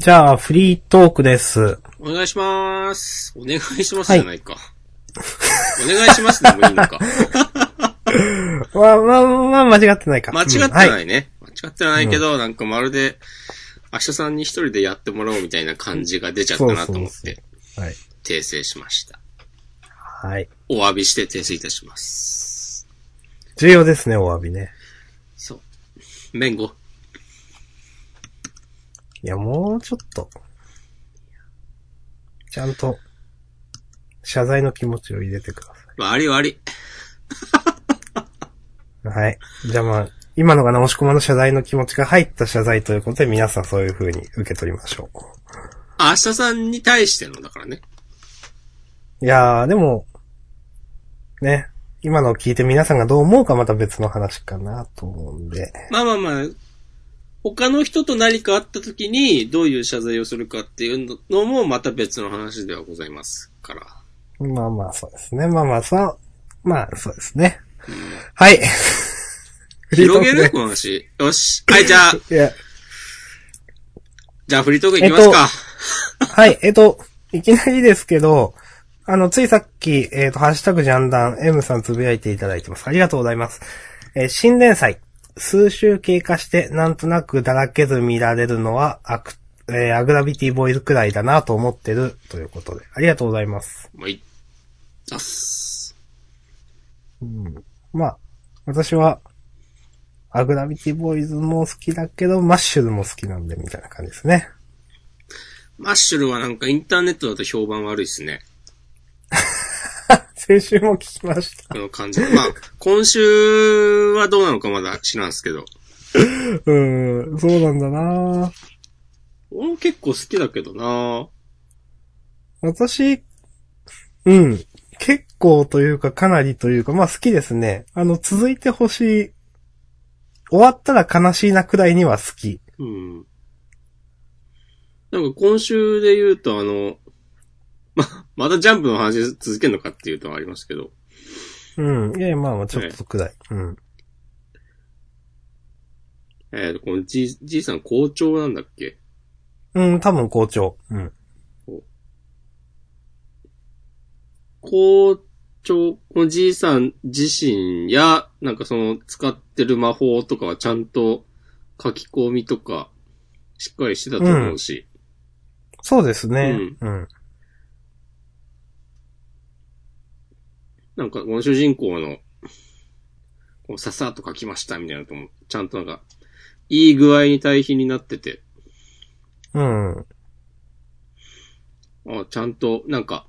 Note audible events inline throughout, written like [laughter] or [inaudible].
じゃあ、フリートークです。お願いします。お願いしますじゃないか。お願いしますでもいいのか。[laughs] まあ、まあ、まあ、間違ってないか。間違ってうんはい。ないね。間違ってないけど、なんかまるで、明日さんに一人でやってもらおうみたいな感じが出ちゃったなと思って、はい。訂正しました。はい。お詫びして訂正いたします。重要ですね、お詫びね。そう。弁護。いや、もうちょっと。ちゃんと、謝罪の気持ちを入れてくださ悪い悪い。い。[laughs] はい。じゃあまあ、今のが直し込まの謝罪の気持ちが入った謝罪ということで、皆さんそういう風に受け取りましょあ明日さんに対してのだからね。う。いやー、でも、ね、今のを聞いて皆さんがどう思うかまた別の話かなと思うんで。まあまあまあ、他の人と何かあった時にどういう謝罪をするかっていうのもまた別の話ではございますから。まあまあ、そうですね。まあまあ、そう、まあ、そうですね。はい。広げる？[laughs] この話。よし。はい、じゃあ、[laughs] いや、じゃあフリートークいきますか。はい、えっと、いきなりですけど、あの、ついさっき、えっと、ハッシュタグジャンダン M さんつぶやいていただいてます。ありがとうございます。えー新連載。数週経過して、なんとなくだらけず見られるのは、アク、えーアグラビティボーイズくらいだなと思ってる、ということで。ありがとうございます。もうい、出す。まあ、私は、アグラビティボーイズも好きだけど、マッシュルも好きなんで、みたいな感じですね。マッシュルはなんかインターネットだと評判悪いですね。[laughs] 先週も聞きました。この感じ。まあ、今週はどうなのかまだ知らんすけど。うーん、そうなんだな俺も結構好きだけどな私、うん。結構というかかなりというか、まあ好きですね。あの、続いてほしい。終わったら悲しいなくらいには好き。うん。なんか今週で言うとあの、[laughs] ま、またジャンプの話続けるのかっていうとありますけど。うん。いやいや、まあまあちょっとくらい。うん。えーと、このじ、じいさん校長なんだっけ？うん、多分校長。うん。校長、このじいさん自身や、なんかその使ってる魔法とかはちゃんと書き込みとか、しっかりしてたと思うし。そうですね。うん。なんかこの主人公の、こうささっと書きましたみたいなのとも、ちゃんとなんか、いい具合に対比になってて、うん。あちゃんと、なんか、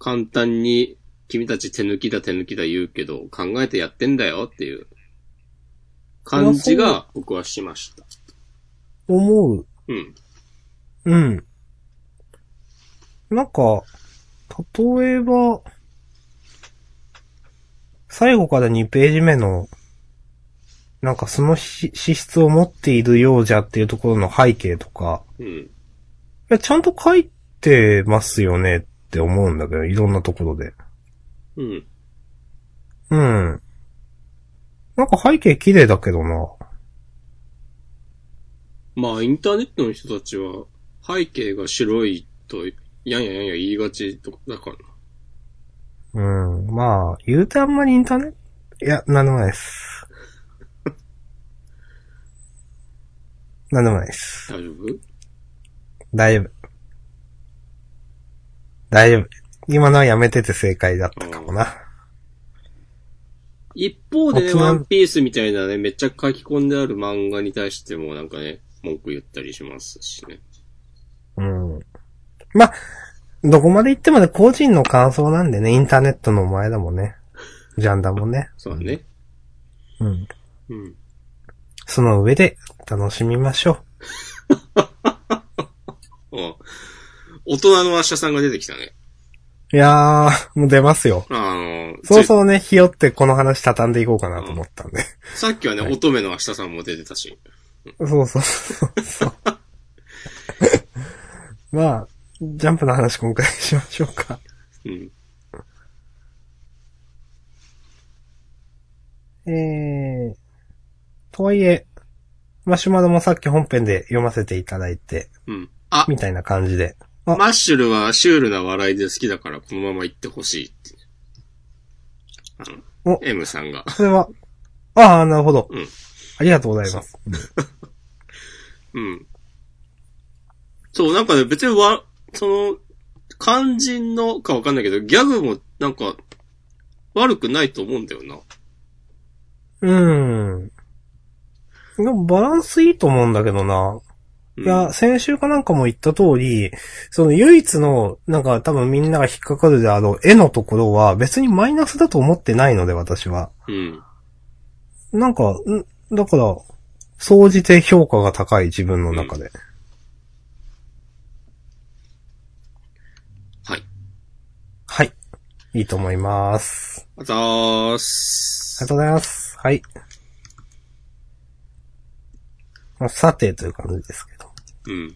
簡単に、君たち手抜きだ手抜きだ言うけど、考えてやってんだよっていう、感じが僕はしました。思う。うん。うん。なんか、例えば、最後から2ページ目の、なんかそのし資質を持っているようじゃっていうところの背景とか、うん。いや、ちゃんと書いてますよねって思うんだけど、いろんなところで。うん。うん。なんか背景綺麗だけどな。まあ、インターネットの人たちは、背景が白いと、やんややんや言いがちとだからな。うん。まあ、言うてあんまりインターネット、いや、なんでもないです。[laughs] なんでもないです。大丈夫？大丈夫。大丈夫。今のはやめてて正解だったかもな。一方でね、ワンピースみたいなね、めっちゃ書き込んである漫画に対してもなんかね、文句言ったりしますしね。うん。まあ、どこまで行ってもね、個人の感想なんでね、インターネットの前だもんね。ジャンダもね。そうだね。うん。うん。その上で楽しみましょあ [laughs] 大人の明日さんが出てきたね。う。いやー、もう出ますよ。あの、そうそうね、ひよってこの話畳んでいこうかなと思ったんで。ついさっきはね、はい乙女の明日さんも出てたし。そうそうそうそう。[laughs] まあ、ジャンプの話今回しましょうか。うん。えー、とはいえ、マシュマロもさっき本編で読ませていただいて、うん。あ、みたいな感じで。あマッシュルはシュールな笑いで好きだからこのまま行ってほしいって。あのお、M さんが。それは、ああ、なるほど。うんありがとうございます。[laughs] うん。そう、なんかね、別にわ、その、肝心のかわかんないけど、ギャグもなんか、悪くないと思うんだよな。うん。でもバランスいいと思うんだけどな。うんいや、先週かなんかも言った通り、その唯一の、なんか多分みんなが引っかかるであろう絵のところは別にマイナスだと思ってないので、私は。うん。なんか、んだから、総じて評価が高い自分の中で。はい。はい。いいと思います。あざーすありが。とうございます。はい。まあ、さてという感じですけど。うん。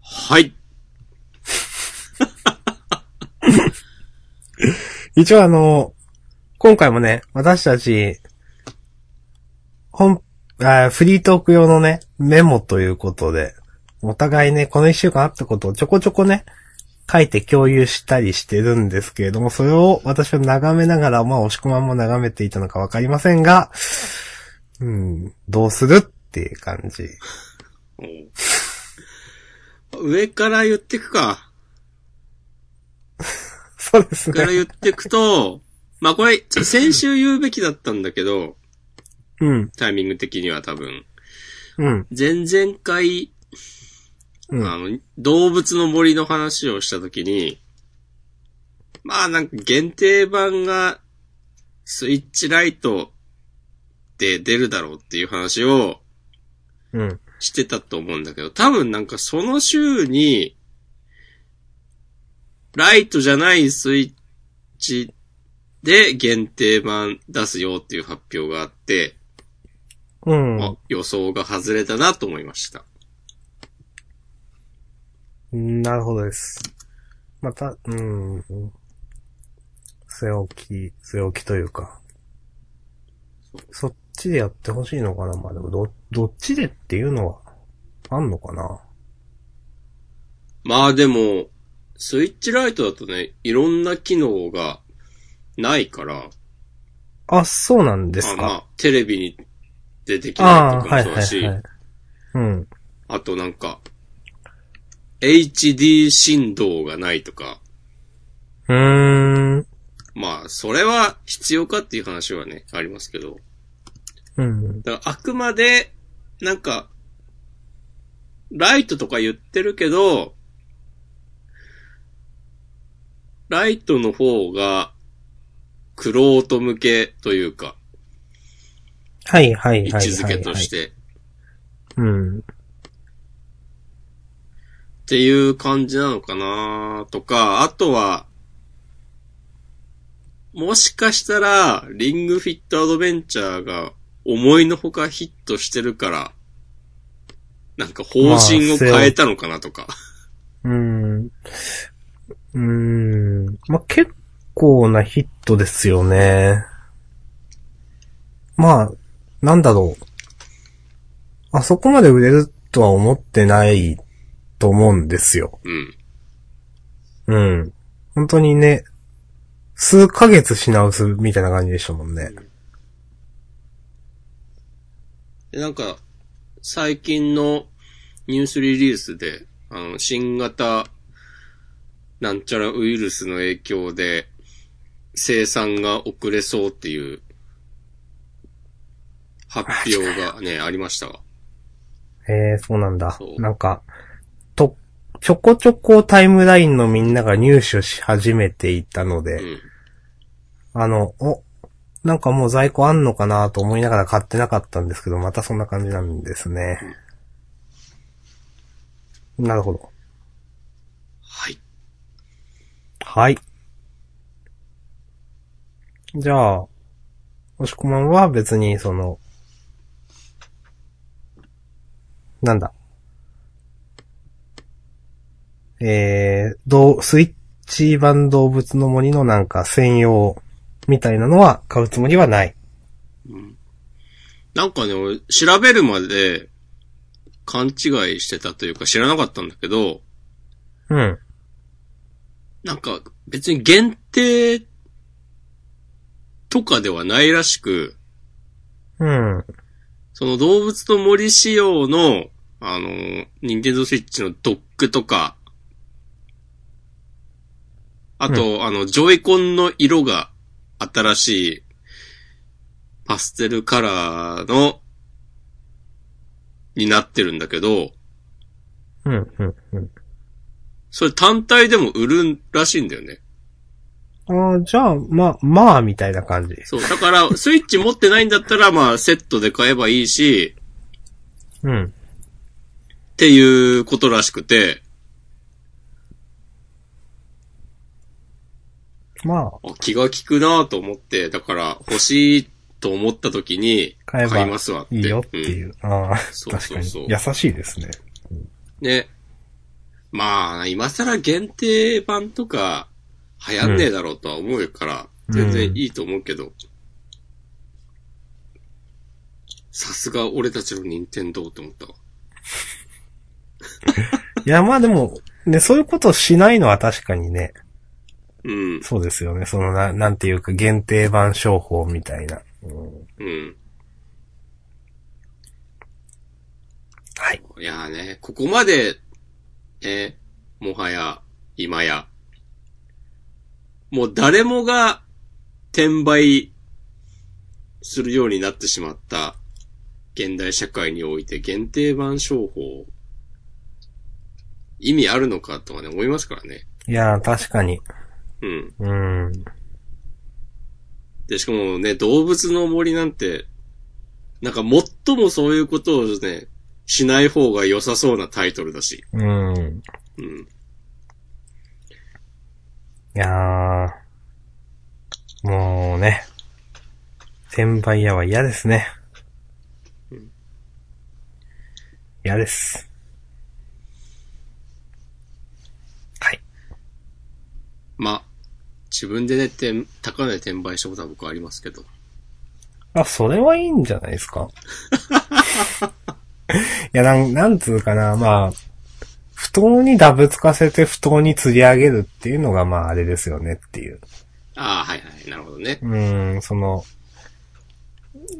はい。[laughs] 一応あの、今回もね、私たち、本、フリートーク用のね、メモということで、お互いね、この一週間あったことをちょこちょこね、書いて共有したりしてるんですけれども、それを私は眺めながら、まあ、押し込まんも眺めていたのかわかりませんが、うん、どうするっていう感じ。上から言ってくか。[laughs] そうです上からね。言ってくと、まあこれ、先週言うべきだったんだけど、うん、タイミング的には多分。うん、前々回、うん。あの、動物の森の話をしたときに、まあなんか限定版がスイッチライトで出るだろうっていう話をうん。してたと思うんだけど、多分なんかその週に、ライトじゃないスイッチで限定版出すよっていう発表があって、うん。あ予想が外れたなと思いました。なるほどです。また、うん。据え置き、据え置きというか。そっちでやってほしいのかな？まあでも、ど、どっちでっていうのは、あんのかな？まあでも、スイッチライトだとね、いろんな機能がないから、あ、そうなんですか？あまあ、テレビにでできあないとかもそうだし、はいはい。うん。あとなんか、HD 振動がないとか、うーん。まあ、それは必要かっていう話はね、ありますけど、うん。だからあくまで、なんか、ライトとか言ってるけど、ライトの方が、クロート向けというか、はいはいはい位はい、置づけとして、うん。っていう感じなのかなとか、あとは、もしかしたら、リングフィットアドベンチャーが思いのほかヒットしてるから、なんか方針を変えたのかなとか。うーん。うーん。まあ、結構なヒットですよね。まあ、なんだろう。あそこまで売れるとは思ってないと思うんですよ。うん。うん。本当にね、数ヶ月品薄みたいな感じでしたもんね。で、なんか、最近のニュースリリースで、あの、新型なんちゃらウイルスの影響で、生産が遅れそうっていう、発表がね、ありましたわ。へえ、そうなんだなんか、と、ちょこちょこタイムラインのみんなが入手し始めていたので、うん。あの、お、なんかもう在庫あんのかなと思いながら買ってなかったんですけど、またそんな感じなんですね。なるほど。はい。はい。じゃあ、押し込まんは別にその、なんだ？えー、どう、スイッチ版動物の森のなんか専用みたいなのは買うつもりはない。なんかね、俺、調べるまで、勘違いしてたというか知らなかったんだけど、うん。なんか別に限定とかではないらしく、うん。その動物の森仕様の、あの、ニンテンドースイッチのドックとか、あと、あの、ジョイコンの色が新しいパステルカラーの、になってるんだけど、うん、うん、うん。それ単体でも売るらしいんだよね。ああ、じゃあ、ま、まあ、みたいな感じ。そう。だから、スイッチ持ってないんだったら、まあ、セットで買えばいいし、うん。っていうことらしくて、まあ、あ気が利くなと思って、だから欲しいと思った時に買いますわって。いいよっていう。ああ、そう確かにそうそう。優しいですね。うんね。まあ、今更限定版とか流行んねえだろうとは思うから、うん全然いいと思うけど。さすが俺たちの任天堂って思ったわ。いや、まあでも、ね、そういうことをしないのは確かにね、うん。そうですよね。そのな、なんていうか限定版商法みたいな。うんうん。はい。いやーね、ここまで、えもはや、今や、もう誰もが転売するようになってしまった現代社会において限定版商法、意味あるのかとはね、思いますからね。いや、確かに。うん。うん。で、しかもね、動物の森なんて、なんか最もそういうことをね、しない方が良さそうなタイトルだし。うん。うん。いやー、もうね、転売屋は嫌ですね。嫌です。はい。まあ、自分でね、転高値で転売したことは僕はありますけど。あ、それはいいんじゃないですか？[laughs] いや、なん、なんつうかな、まあ、不当にダブつかせて不当に釣り上げるっていうのが、まあ、あれですよねっていう。ああ、はいはい、なるほどね。うーん、その、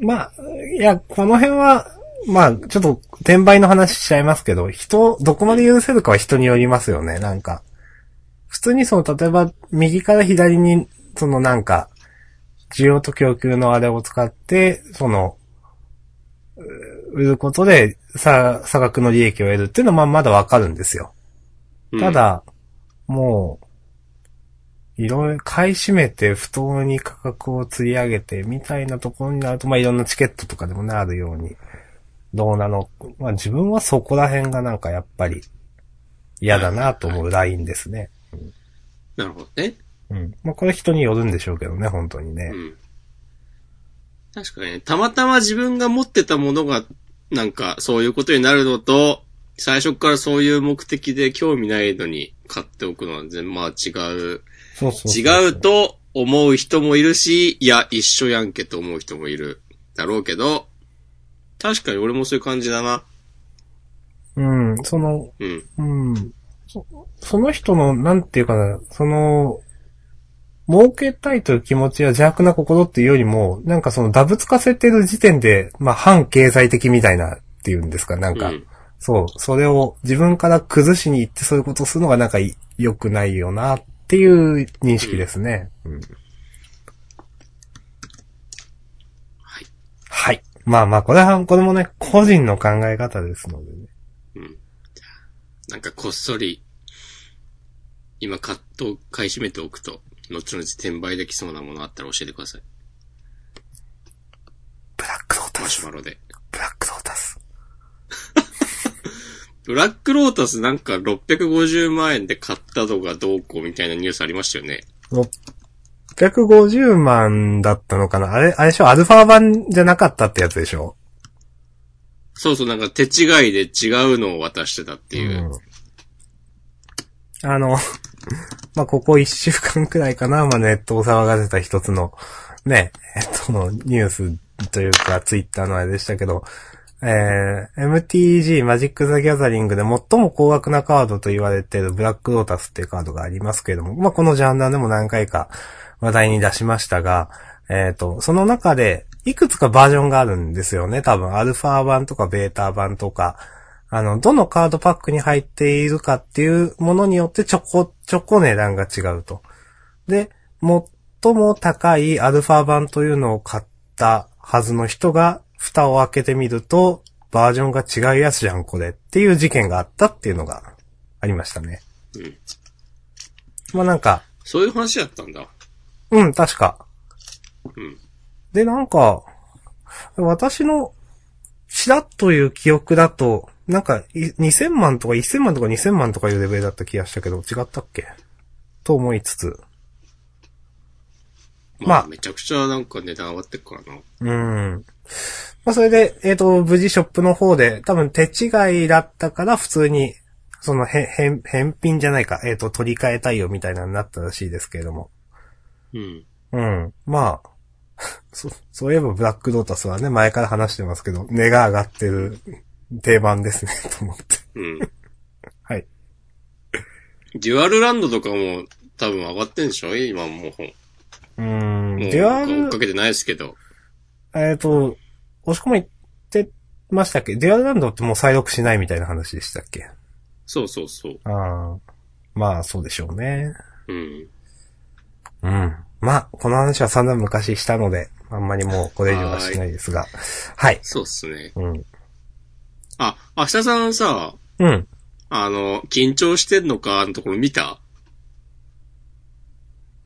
まあ、いや、この辺は、まあ、ちょっと、転売の話しちゃいますけど、人、どこまで許せるかは人によりますよね、なんか。普通にその、例えば、右から左に、そのなんか、需要と供給のあれを使って、その、う売ることで、さ、差額の利益を得るっていうのは、まあ、まだわかるんですよ。うんた、だ、もう、いろいろ買い占めて不当に価格を釣り上げてみたいなところになると、まあ、いろんなチケットとかでもなるように、どうなの、まあ、自分はそこら辺がなんかやっぱり嫌だなと思うラインですね。なるほどね。うん。まあ、これ人によるんでしょうけどね、本当にねう。ん。確かにね、たまたま自分が持ってたものが、なんか、そういうことになるのと、最初からそういう目的で興味ないのに買っておくのは全然、まあ違う。そうそうそう違う。と思う人もいるし、いや、一緒やんけと思う人もいる。だろうけど、確かに俺もそういう感じだな。うん、その、うん。うん。そその人の、なんていうかな、その、儲けたいという気持ちや邪悪な心っていうよりも、なんかそのダブつかせてる時点で、まあ反経済的みたいなっていうんですか、なんか、うんそう、それを自分から崩しに行ってそういうことをするのがなんかい良くないよなっていう認識ですね。うんはい。はい。まあまあ、これは、これもね、個人の考え方ですのでね。うん。なんかこっそり、今カット買い占めておくと、後々転売できそうなものあったら教えてください。ブラックロータマス。シュマロで。ブラックロータス。[laughs] ブラックロータスなんか650万円で買ったとかどうこうみたいなニュースありましたよね。650万だったのかな？あれ、あれでしょ？アルファ版じゃなかったってやつでしょ？そうそう、なんか手違いで違うのを渡してたっていう。んあの、[laughs] まあ、ここ一週間くらいかな、まあ、ネットを騒がせた一つの、ね、えっと、ニュースというか、ツイッターのあれでしたけど、えー、MTG マジック・ザ・ギャザリングで最も高額なカードと言われているブラック・ロータスっていうカードがありますけれども、まあ、このジャンダーでも何回か話題に出しましたが、えっ、と、その中で、いくつかバージョンがあるんですよね。多分、アルファ版とかベータ版とか、あの、どのカードパックに入っているかっていうものによってちょこ、ちょこ値段が違うと。で、最も高いアルファ版というのを買ったはずの人が、蓋を開けてみると、バージョンが違うやつじゃん、これっていう事件があったっていうのがありましたね。うん。まあなんか、そういう話やったんだ。うん、確か。うん。で、なんか、私の、ちらっという記憶だと、なんか、い2000万とか1000万とか2000万とかいうレベルだった気がしたけど、違ったっけ？と思いつつ。まあ、まあめちゃくちゃなんか値段上がってっからな。うん。まあ、それで、えっ、と、無事ショップの方で、多分手違いだったから、普通に、その、へ、返、返品じゃないか、えっ、と、取り替え対応みたいなのになったらしいですけれども。うん。うん。まあ、そ、そういえばブラックドータスはね、前から話してますけど、値が上がってる定番ですね、[laughs] と思って。うん。はい。デュアルランドとかも多分上がってんでしょ？今もう。うーん。デュアル追っか、けてないですけど。えっ、と、押し込み言ってましたっけ？デュアルランドってもう再録しないみたいな話でしたっけ？そうそうそう。ああ。まあ、そうでしょうね。うん。うん。まあ、この話は散々昔したので、あんまりもうこれ以上はしないですが。はい。そうっすね。うん。あ、明日さんさ、うん。あの、緊張してんのかのところ見た？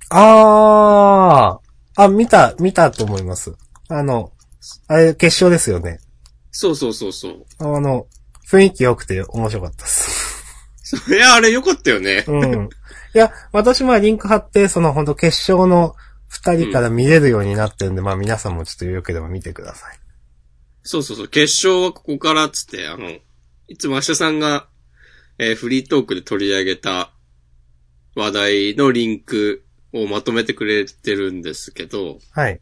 ああ。あ、見た、見たと思います。あの、あれ、決勝ですよね。そうそうそうそう。あの、雰囲気良くて面白かったです。[laughs] いや、あれ良かったよね。うん。いや、私もリンク貼って、その本当決勝の二人から見れるようになってるんで、まあ皆さんもちょっと良ければ見てください。そうそうそう。決勝はここからっつって、あの、いつも明日さんが、えーフリートークで取り上げた話題のリンクをまとめてくれてるんですけど、はい。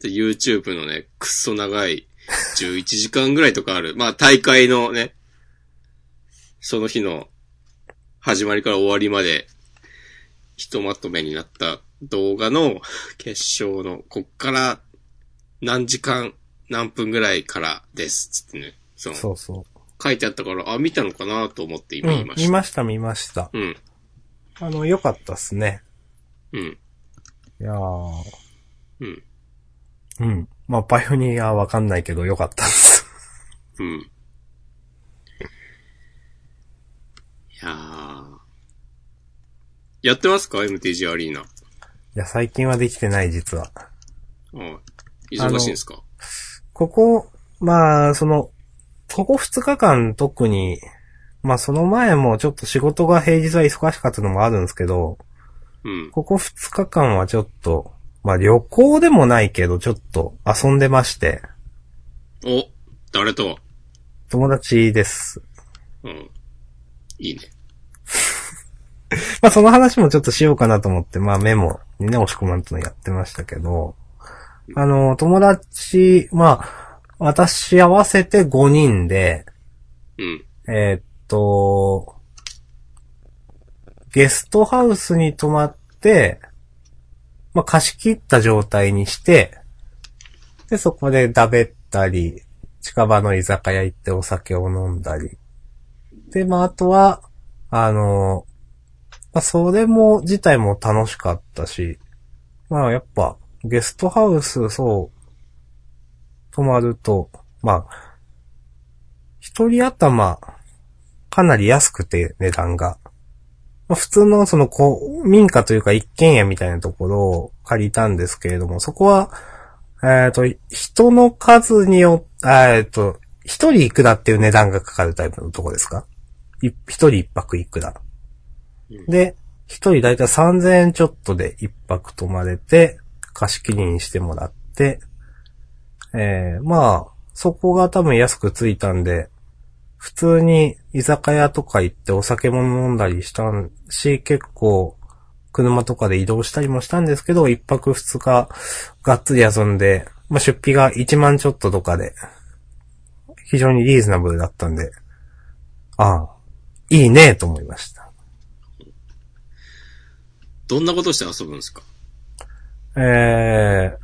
で YouTube のね、くっそ長い11時間ぐらいとかある。まあ大会のね、その日の始まりから終わりまで、ひとまとめになった動画の決勝の、こっから何時間、何分ぐらいからです、つってね。そのそうそ書いてあったから、あ、見たのかなと思ってう。今言いま、した。ました見ました。うん。あの、良かったっすね。うん。いやー。うん。うん。まあ、パイオニアはわかんないけど良かったです。うん。いやー。やってますか ?MTG アリーナ。いや、最近はできてない、実は。うん。忙しいんですか？ここ、まあ、その、ここ2日間特に、まあその前もちょっと仕事が平日は忙しかったのもあるんですけど、うん。ここ2日間はちょっと、まあ旅行でもないけどちょっと遊んでまして、お、誰と？友達です。うん。いいね。[laughs] まあその話もちょっとしようかなと思って、まあメモにね、押し込まんとのやってましたけど、あの、友達、まあ、私合わせて5人で、うん。えーっと、ゲストハウスに泊まって、まあ、貸し切った状態にして、で、そこでだべったり、近場の居酒屋行ってお酒を飲んだり。で、まあ、あとは、あの、まあ、それも、自体も楽しかったし、まあ、やっぱ、ゲストハウス、そう、泊まると、まあ、一人頭、かなり安くて値段が。まあ、普通のそのこう、民家というか一軒家みたいなところを借りたんですけれども、そこは、えっ、と、人の数によって、えっ、と、一人いくらっていう値段がかかるタイプのとこですか？い一人一泊いくら。うんで、一人だいたい3000円ちょっとで一泊泊まれて、貸し切りにしてもらって、えー、まあ、そこが多分安くついたんで、普通に居酒屋とか行ってお酒も飲んだりしたし、結構、車とかで移動したりもしたんですけど、一泊二日、がっつり遊んで、まあ、出費が1万ちょっととかで、非常にリーズナブルだったんで、ああ、いいねと思いました。どんなことして遊ぶんですか？え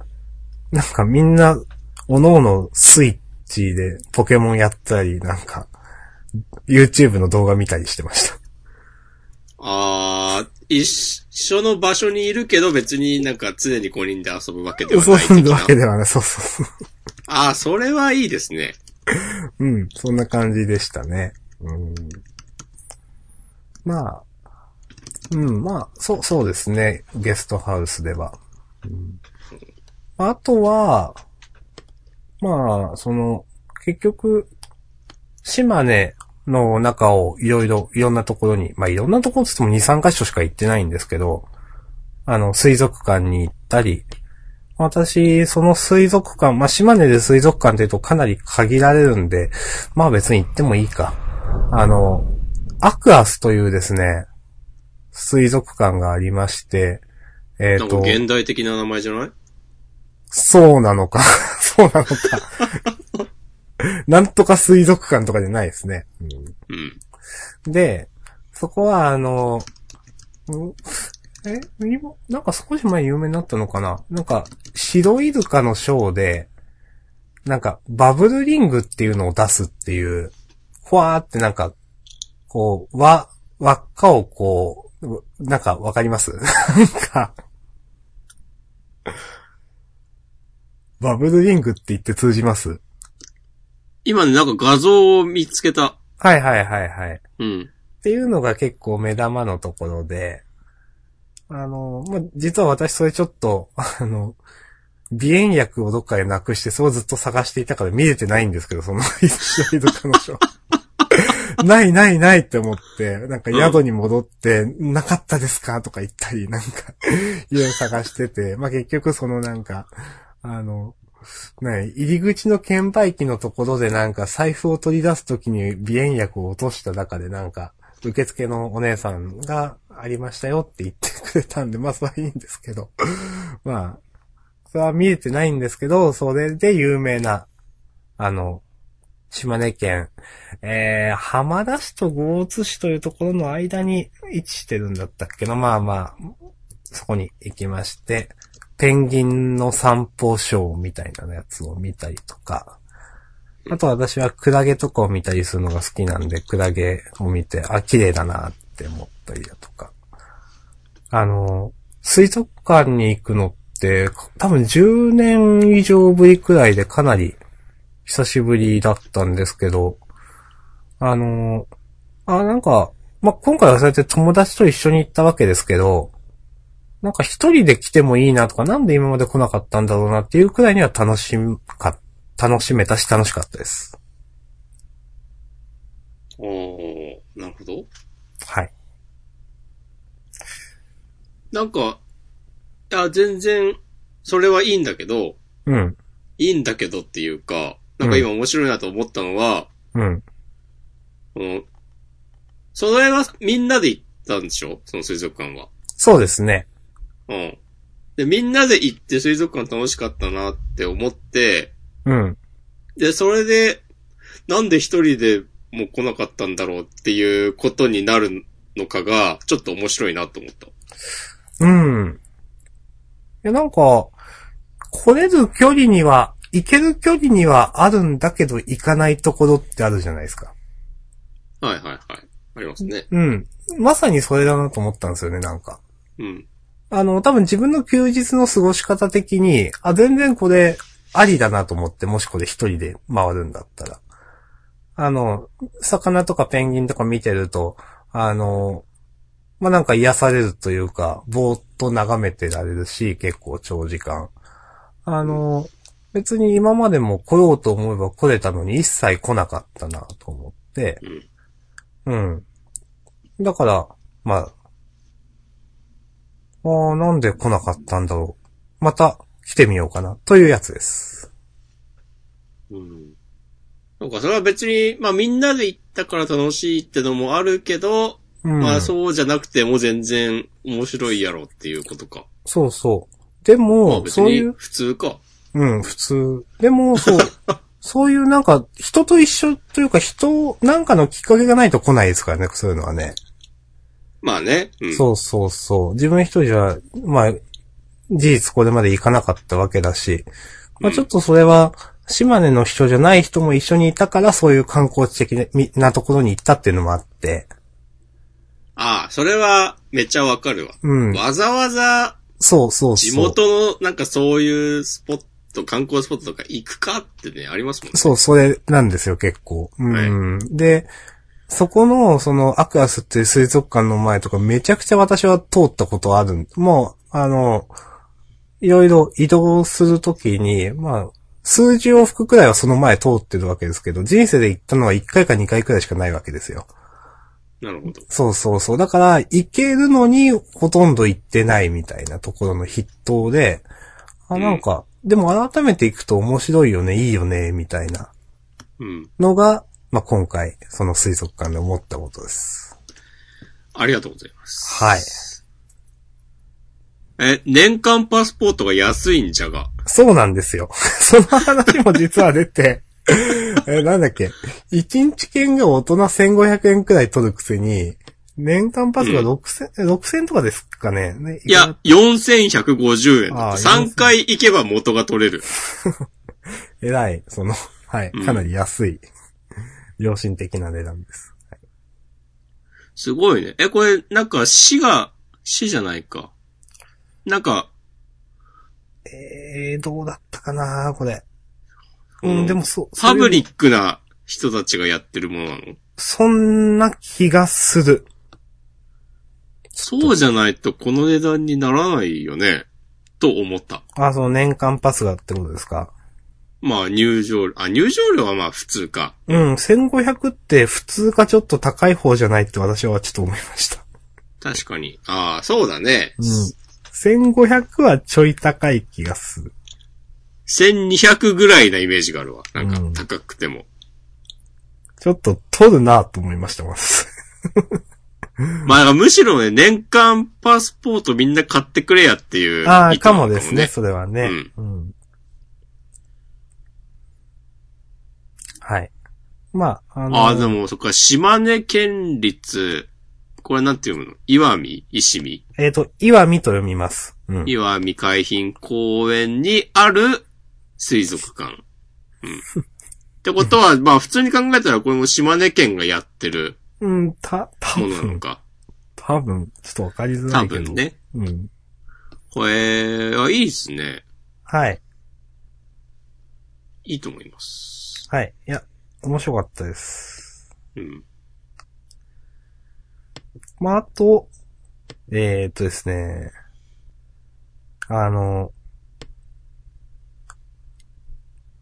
ー、なんかみんな、おのおのスイッチでポケモンやったり、なんか、YouTube の動画見たりしてました。あー、一緒の場所にいるけど別になんか常に5人で遊ぶわけではない的ないうわ。けではない。そうそうそう。あー、それはいいですね。うん、そんな感じでしたね。うん。まあ、うん、まあ、そう、そうですね。ゲストハウスでは。あとは、まあ、その、結局、島根の中をいろいろ、いろんなところに、まあいろんなところって言っても2、3カ所しか行ってないんですけど、あの、水族館に行ったり、私、その水族館、まあ、島根で水族館って言うとかなり限られるんで、まあ別に行ってもいいか。あの、アクアスというですね、水族館がありまして、えっ、なんかと、現代的な名前じゃない？そうなのか。[laughs] そうなのか。なんとか水族館とかじゃないですね。うんうん。で、そこはあの、ん？え、今、なんか少し前有名になったのかな？なんか、白イルカのショーで、なんか、バブルリングっていうのを出すっていう、ふわーってなんか、こう、輪、輪っかをこう、なんかわかります？[laughs] なんか、[laughs] バブルリングって言って通じます？今ね、なんか画像を見つけた。はいはいはいはい。うん。っていうのが結構目玉のところで、あの、まあ、実は私それちょっと、あの、鼻炎薬をどっかでなくして、それをずっと探していたから見れてないんですけど、その、[laughs] 一緒にどっかの書。[laughs] ないないないって思って、なんか宿に戻って、なかったですかとか言ったり、なんか、[laughs] いろいろ探してて、まあ、結局そのなんか、あの、ね、入り口の券売機のところでなんか財布を取り出すときに鼻炎薬を落とした中でなんか、受付のお姉さんがありましたよって言ってくれたんで、まあそれはいいんですけど。まあ、それは見えてないんですけど、それで有名な、あの、島根県、えー、浜田市と江津市というところの間に位置してるんだったっけな。まあまあ、そこに行きまして、ペンギンの散歩ショーみたいなやつを見たりとか、あと私はクラゲとかを見たりするのが好きなんで、クラゲを見て、あ、綺麗だなって思ったりだとか。あの、水族館に行くのって、多分10年以上ぶりくらいでかなり久しぶりだったんですけど、あの、あ、なんか、まあ、今回はそうやって友達と一緒に行ったわけですけど、なんか一人で来てもいいなとか、なんで今まで来なかったんだろうなっていうくらいには楽しか、楽しめたし楽しかったです。おー、なるほど。はい。なんか、いや、全然、それはいいんだけど、うん。いいんだけどっていうか、なんか今面白いなと思ったのは、うん。この、それはみんなで行ったんでしょ？その水族館は。そうですね。うん。で、みんなで行って水族館楽しかったなって思って、うん。で、それで、なんで一人でもう来なかったんだろうっていうことになるのかが、ちょっと面白いなと思った。うん。いや、なんか、来れる距離には、行ける距離にはあるんだけど行かないところってあるじゃないですか。はいはいはい。ありますね。うん。まさにそれだなと思ったんですよね、なんか。うん。あの、多分自分の休日の過ごし方的に、あ、全然これ、ありだなと思って、もしこれ一人で回るんだったら。あの、魚とかペンギンとか見てると、あの、まあ、なんか癒されるというか、ぼーっと眺めてられるし、結構長時間。あの、別に今までも来ようと思えば来れたのに一切来なかったなと思って、うん。だから、まあ、ああ、なんで来なかったんだろう。また来てみようかな、というやつです。うん。なんかそれは別に、まあみんなで行ったから楽しいってのもあるけど、うん。まあそうじゃなくても全然面白いやろっていうことか。そうそう。でまあも、別にそういう、普通か。うん、普通。でも、そう、[laughs] そういうなんか、人と一緒というか、人、なんかのきっかけがないと来ないですからね、そういうのはね。まあね。うん。そうそうそう。自分一人じゃ、まあ、事実これまで行かなかったわけだし、まあちょっとそれは、島根の人じゃない人も一緒にいたから、そういう観光地的なところに行ったっていうのもあって、ああ、それはめっちゃわかるわ。うん。わざわざそうそうそう。地元のなんかそういうスポット、観光スポットとか行くかってね、ありますもんね。そう、それなんですよ、結構。うん。で、そこの、その、アクアスっていう水族館の前とかめちゃくちゃ私は通ったことある。もう、あの、いろいろ移動するときに、まあ、数十往復くらいはその前通ってるわけですけど、人生で行ったのは1回か2回くらいしかないわけですよ。なるほど。そうそうそう。だから、行けるのにほとんど行ってないみたいなところの筆頭で、あ、なんか、でも改めて行くと面白いよね、いいよね、みたいなうん。のが、まあ、今回、その水族館で思ったことです。ありがとうございます。はい。え、年間パスポートが安いんじゃが。そうなんですよ。[laughs] その話も実は出て、え、なんだっけ。1日券が大人1500円くらい取るくせに、年間パスが6000、え6000とかですかね。ねいや、、4150円だって。ああ3回行けば元が取れる。[laughs] 偉い、その、はいうん、かなり安い、良心的な値段です。すごいね。え、これ、なんか市が、市じゃないか。なんか、えー、どうだったかなこれ。ううんん、でもそう、パブリ。ックな人たちがやってるものなの？そんな気がする。そうじゃないとこの値段にならないよね。と思った。あ、その年間パスがってことですか？まあ入場、あ、入場料はまあ普通か。うん、1500って普通かちょっと高い方じゃないって私はちょっと思いました。確かに。ああ、そうだね。うん。1500はちょい高い気がする。1200ぐらいなイメージがあるわ。なんかうん高くても。ちょっと取るなと思いました、まず。[laughs] まあむしろね、年間パスポートみんな買ってくれやっていう、ああ、かもですね、それはね。うん。はい。まあ、あのああ、でもそっか、島根県立、これなんて読むの？岩見？石見？えっ、と、岩見と読みます。うん。岩見海浜公園にある水族館。うん。ってことは、まあ普通に考えたらこれも島根県がやってるうん、た、多ものなの分、か。多分、ちょっとわかりづら多いけど。分。ね。うん。これ、あ、いいですね。はい。いいと思います。はい。いや、面白かったです。うん。まあ、あと、えー、っとですね。あの、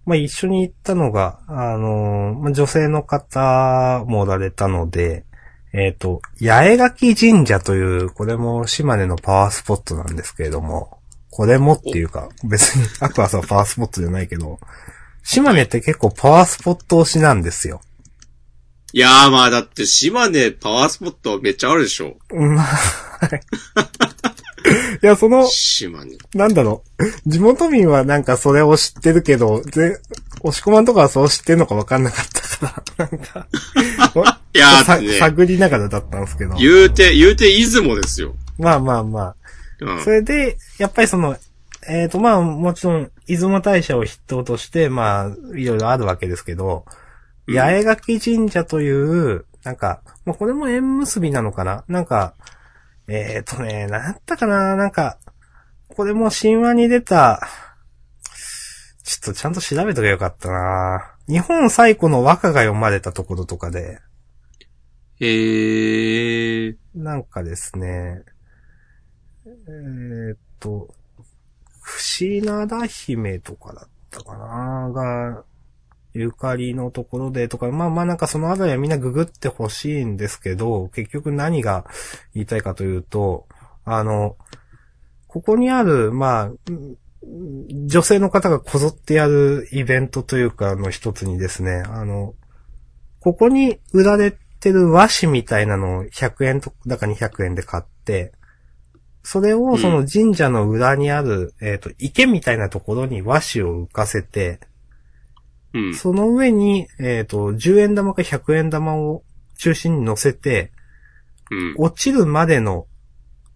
まあ、一緒に行ったのが、あの、まあ、女性の方もおられたので、えーっと、八重垣神社という、これも島根のパワースポットなんですけれども、これもっていうか、別に [laughs] アクアスはパワースポットじゃないけど、島根って結構パワースポット推しなんですよ。いやーまあだって島根パワースポットめっちゃあるでしょ。うん、まあ、はい。いや、その、島根。なんだろう。地元民はなんかそれを知ってるけど、ぜ、押し込まんとかはそう知ってんのかわかんなかったから、[laughs] なんか、[laughs] いやね、探りながらだったんですけど。言うて、言うて出雲ですよ。まあまあまあ。うんそ。れで、やっぱりその、えっ、とまあもちろん、出雲大社を筆頭として、まあ、いろいろあるわけですけど、うん八重垣神社という、なんか、もうこれも縁結びなのかななんか、えっ、とね、なんだったかななんか、これも神話に出た、ちょっとちゃんと調べとけばよかったな日本最古の和歌が読まれたところとかで、へー。なんかですね、えーっと、不灘姫とかだったかなが、ゆかりのところでとか、まあまあなんかそのあたりはみんなググってほしいんですけど、結局何が言いたいかというと、あの、ここにある、まあ、女性の方がこぞってやるイベントというかの一つにですね、あの、ここに売られてる和紙みたいなのを100円と、だか200円で買って、それをその神社の裏にある、えっ、と、池みたいなところに和紙を浮かせて、うん。その上に、えっ、と、10円玉か100円玉を中心に乗せて、うん。落ちるまでの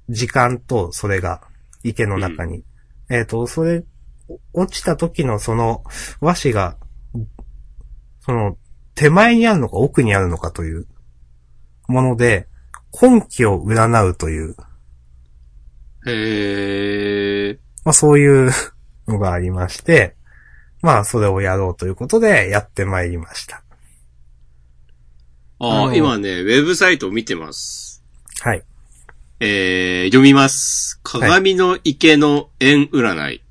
時間と、それが、池の中に。えっ、と、それ、お落ちた時のその和紙が、その、手前にあるのか奥にあるのかというもので、根気を占うという、へー。まあそういうのがありまして、まあそれをやろうということでやってまいりました。あのああ、今ね、ウェブサイトを見てます。はい。えー、読みます。鏡の池の円占い。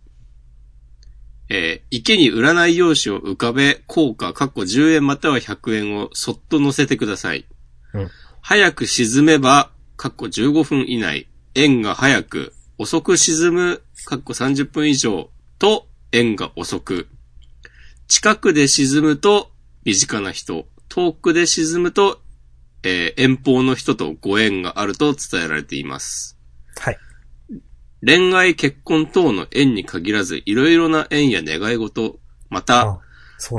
えー、池に占い用紙を浮かべ、効果、括弧10円または100円をそっと乗せてください。うん早く沈めば、括弧15分以内。円が早く、遅く沈む、括弧30分以上と、円が遅く。近くで沈むと、身近な人。遠くで沈むと、えー遠方の人とご縁があると伝えられています。はい。恋愛、結婚等の縁に限らず、いろいろな縁や願い事、また。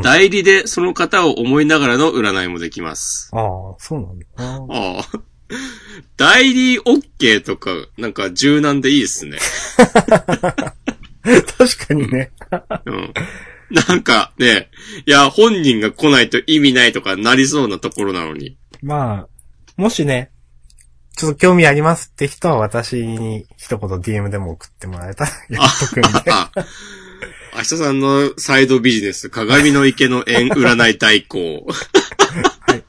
代理でその方を思いながらの占いもできます。ああ、そうなんだ。あーああ。代理 OK とか、なんか柔軟でいいですね。[laughs] 確かにね。うん。[laughs] なんかね、いや、本人が来ないと意味ないとかなりそうなところなのに。まあ、もしね、ちょっと興味ありますって人は私に一言 DM でも送ってもらえたら [laughs] やっとくんで。あ、明日さんのサイドビジネス、鏡の池の円占い代行。1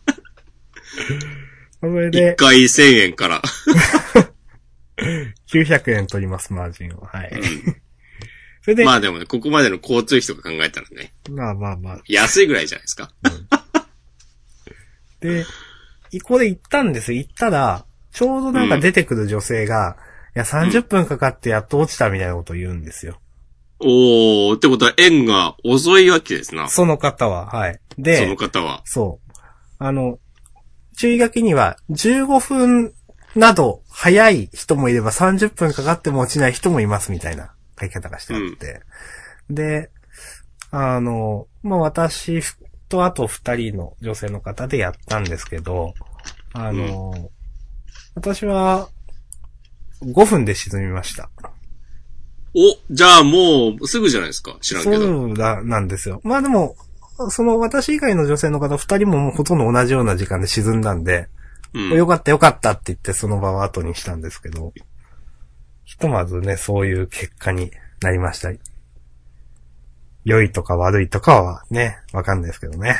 それで、回1000円から。[laughs] 900円取ります、マージンを。はい。それで、ままあでもね、ここまでの交通費とか考えたらね、あまあまあ。安いぐらいじゃないですか。で、ここで行ったんですよ。行ったら、ちょうどなんか出てくる女性が、いや、30分かかってやっと落ちたみたいなことを言うんですよ。おー、ってことは円が遅いわけですな。その方は、はい。そので、方は。そう。あの、注意書きには、15分など早い人もいれば30分かかっても落ちない人もいますみたいな書き方がしてあって。で、あの、まあ、私とあと二人の女性の方でやったんですけど、あの、私は5分で沈みました。お、じゃあもう、すぐじゃないですか？知らんけど。そうだ、なんですよ。まあでも、その私以外の女性の方二人ももうほとんど同じような時間で沈んだんで、うん。よかったよかったって言ってその場を後にしたんですけど、ひとまずね、そういう結果になりました。良いとか悪いとかはね、わかんないですけどね。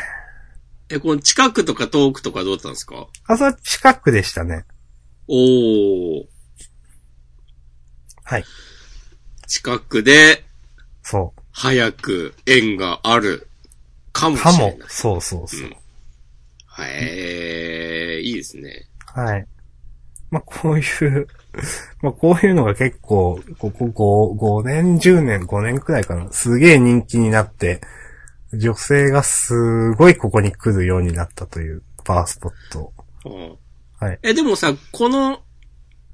え、この近くとか遠くとかどうだったんですか？あ、それは近くでしたね。おー、はい。近くで、そ早く縁があるかもう。かしれない。。もそうそうそう。へえ、いいですね。はい。まあ、こういう、[laughs] まあ、こういうのが結構、ここ5、5年、10年、5年くらいかな。すげえ人気になって、女性がすごいここに来るようになったというパワースポット。うんはい。え、でもさ、この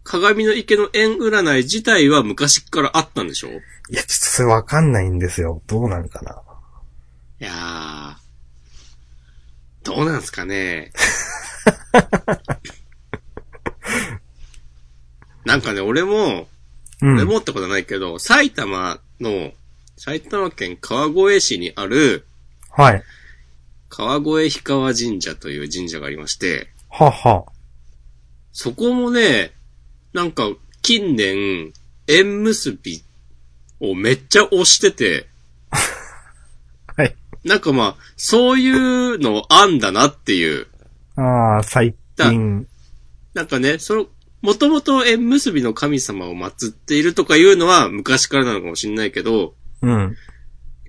鏡の池の円占い自体は昔からあったんでしょ？いいや、ちょっとそれわかんないんですよ。どうなんかな。やー、どうなんすかね。[laughs] なんかね、俺も、うん。俺もってことはないけど、埼玉の、埼玉県川越市にある、はい。川越氷川神社という神社がありまして、はは。そこもね、なんか近年、縁結びをめっちゃ推してて、[laughs] はい。なんかまあ、そういうのあんだなっていう。ああ、最近。なんかね、その、もともと縁結びの神様を祀っているとかいうのは昔からなのかもしれないけど、うん。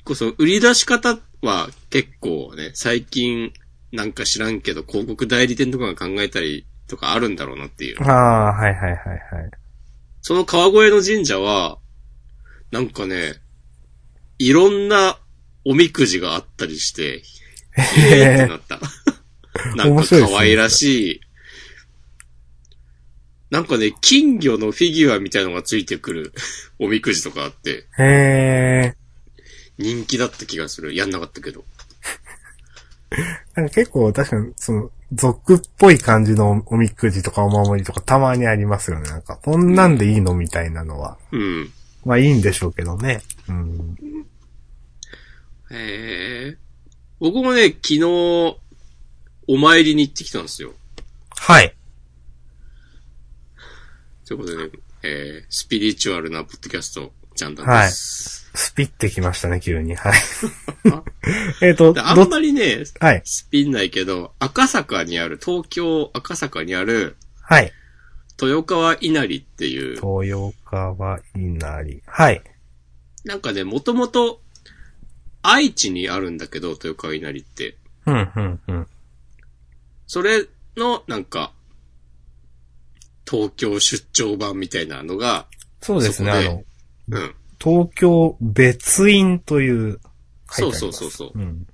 こそ売り出し方は結構ね、最近なんか知らんけど広告代理店とかが考えたりとかあるんだろうなっていう。ああ、はいはいはいはい。その川越の神社は、なんかね、いろんなおみくじがあったりして、[laughs] えーってなった。[laughs] なんか可愛らしい。なんかね、金魚のフィギュアみたいのがついてくる [laughs] おみくじとかあって、へえ。人気だった気がする。やんなかったけど。なんか結構確かに、その、俗っぽい感じのおみくじとかお守りとかたまにありますよね。なんか、こんなんでいいのみたいなのは。うん。まあいいんでしょうけどね。うん。へえ。僕もね、昨日、お参りに行ってきたんですよ。はい。ということでね、えー、スピリチュアルなポッドキャスト、ジャンダンです。スピってきましたね、急に。はい。[laughs] えっと、であどん、まりね、はい。スピんないけど、赤坂にある、東京赤坂にある、はい。豊川稲荷っていう、豊川稲荷。はい。なんかね、もともと、愛知にあるんだけど、豊川稲荷って。うん、うん、うん。それの、なんか、東京出張版みたいなのが、そうですね、あの、うん。東京別院という。そうそうそうそううん。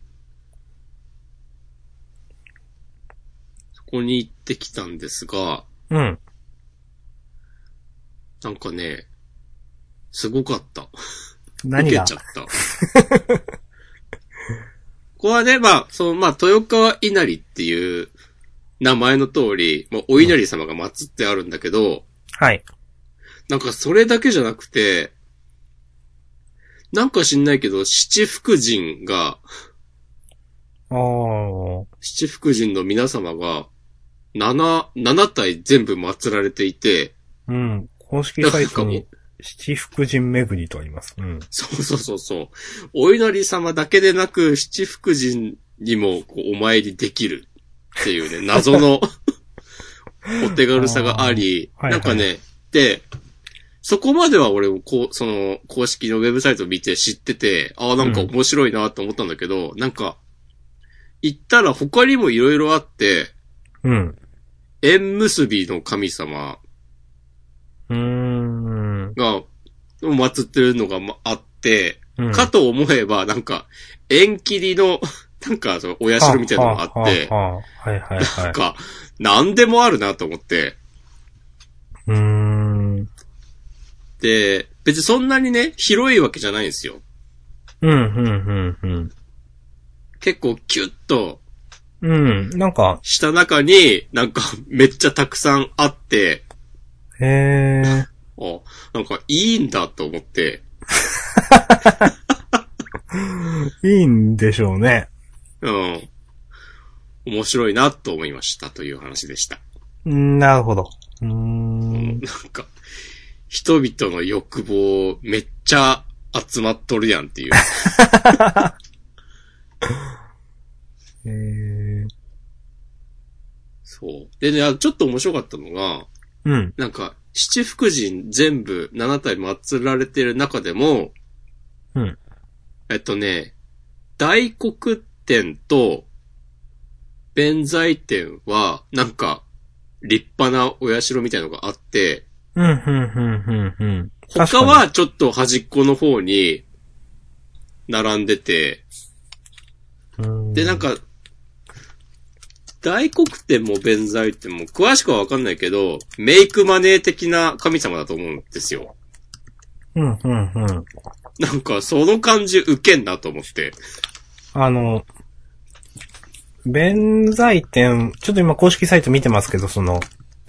そこに行ってきたんですが、うん。なんかね、すごかった。何が？受けちゃった。[laughs] ここはね、まあ、その、まあ、豊川稲荷っていう名前の通り、まあ、お稲荷様が祀ってあるんだけど、はい。なんかそれだけじゃなくて、なんか知んないけど、七福神が。七福神の皆様が、七、七体全部祀られていて、うん。公式サイトに七福神巡りとあります。うん。そうそうそうそう。お稲荷様だけでなく、七福神にもお参りできるっていうね、謎のお手軽さがあり、あなんかね、で、そこまでは俺もこう、その、公式のウェブサイトを見て知ってて、ああ、なんか面白いなと思ったんだけど、なんか、行ったら他にも色々あって、うん。縁結びの神様うーん。が、祀ってるのがまあって、うんかと思えば、なんか、縁切りの、なんか、その、お社みたいなのがあって、は。なんか、なんでもあるなと思って、うーん。で、別にそんなにね、広いわけじゃないんですよ。うん、うん、うん、結構キュッとうん。うん。なんか、した中に、なんか、めっちゃたくさんあって、へえ。あ、なんかいいんだと思って、[laughs] いいんでしょうね。うん。面白いなと思いましたという話でした。うんなるほど。うんん、なんか、人々の欲望めっちゃ集まっとるやんっていう。[laughs] へえ。そう。でね、あちょっと面白かったのが、うん。なんか、七福神全部7体祀られてる中でも、うん。えっとね、大黒天と弁財天は、なんか、立派なお社みたいのがあって、うん、うん、うん、うん、うん。他はちょっと端っこの方に、並んでて、で、なんか、大黒天も弁財天も詳しくはわかんないけど、メイクマネー的な神様だと思うんですよ。うん、うん、うん。なんか、その感じ受けんなと思って。あの、弁財天、ちょっと今公式サイト見てますけど、その、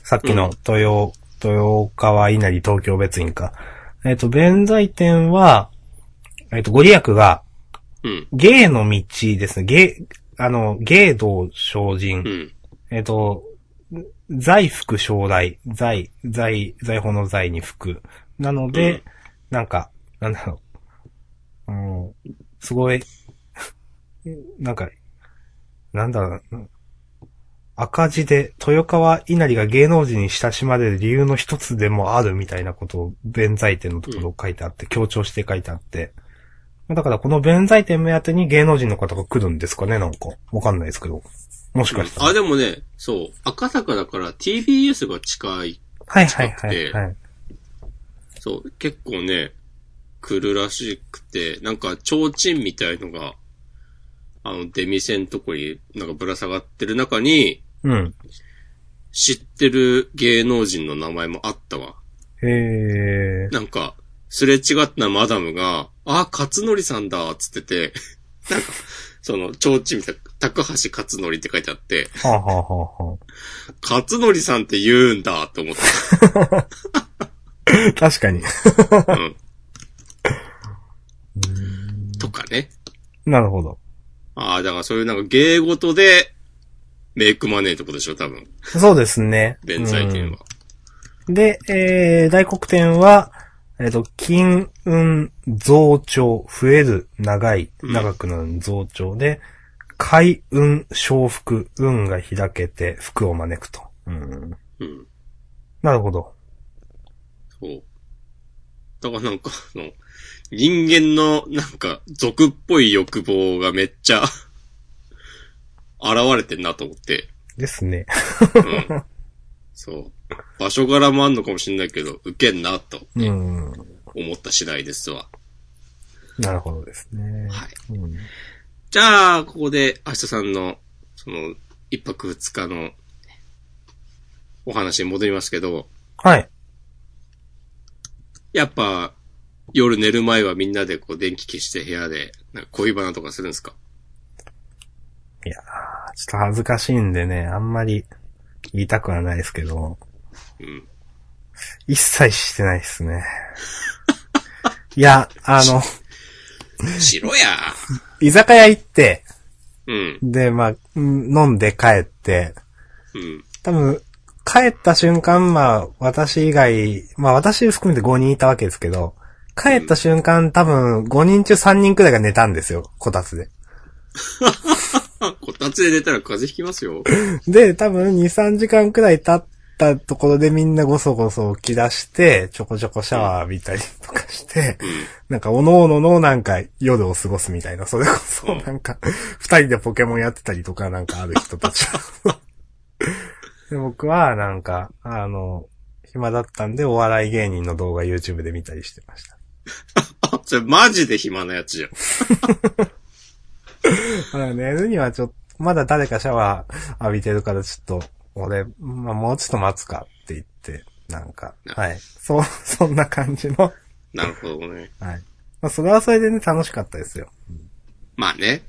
さっきの豊、豊川稲荷東京別院か。えっ、と、弁財天は、えっ、と、ご利益が、うん。芸の道ですね。芸、あの、芸道精進。うん。えっ、と、財福将来、財、財、財宝の財に福。なので、うんなんか、なんだろう。うん、すごい、なんか、なんだろう。赤字で、豊川稲荷が芸能人に親しまれる理由の一つでもあるみたいなことを、弁財天のところ書いてあって、強調して書いてあって。だからこの弁財天目当てに芸能人の方が来るんですかねなんか。わかんないですけど。もしかしたら。あ、でもね、そう、赤坂だから TBS が近い。はいはいはい、はい。そう、結構ね、来るらしくて、なんか、提灯みたいのが、あの、出店のとこになんかぶら下がってる中に、うん。知ってる芸能人の名前もあったわ。へえ。なんか、すれ違ったマダムが、あ、勝則さんだ、つってて、[laughs] なんか、その、提灯みたいな、高橋勝則って書いてあって、はあ、はあはあは勝則さんって言うんだ、と思った。あ、[laughs] 確かに。[laughs] うん。とかね。なるほど。ああ、だからそういうなんか芸事で、メイクマネーってことでしょ、多分。そうですね。弁財天は。うんで、えー、大黒天は、えっ、と、金運増長、増える、長い、うん長くなる増長で、開運昇福、運が開けて福を招くと。うん。うん。なるほど。そう。だからなんか、あの、人間のなんか、俗っぽい欲望がめっちゃ、現れてんなと思って。ですね。うん。そう。場所柄もあんのかもしれないけど、受けんなと、ねうん。思った次第ですわ。なるほどですね。はい。うん。じゃあ、ここで、明日さんの、その、一泊二日の、お話に戻りますけど、はい。やっぱ、夜寝る前はみんなでこう電気消して部屋で、なんか恋バナとかするんですか？いやー、ちょっと恥ずかしいんでね、あんまり言いたくはないですけど、うん。一切してないですね。[laughs] いや、あの、しろや居酒屋行って、うん。で、まあ、うん飲んで帰って、うん。多分、帰った瞬間、まあ、私以外、まあ私含めて5人いたわけですけど、帰った瞬間、多分5人中3人くらいが寝たんですよ、こたつで。あ、[laughs] こたつで寝たら風邪ひきますよ。で、多分2、3時間くらい経ったところでみんなごそごそ起き出して、ちょこちょこシャワー浴びたりとかして、うん。なんか、おのおののなんか夜を過ごすみたいな、それこそうんなんか、二人でポケモンやってたりとかなんかある人たち。で僕はなんか、あの、暇だったんでお笑い芸人の動画 YouTube で見たりしてました。あ、[laughs] それマジで暇なやつじゃん。だから寝るにはちょっと、まだ誰かシャワー浴びてるからちょっと、俺、まあ、もうちょっと待つかって言って、なんか、はい。そう、[laughs] そんな感じの、なるほどね。はい。まあ、それはそれでね、楽しかったですよ。まあね。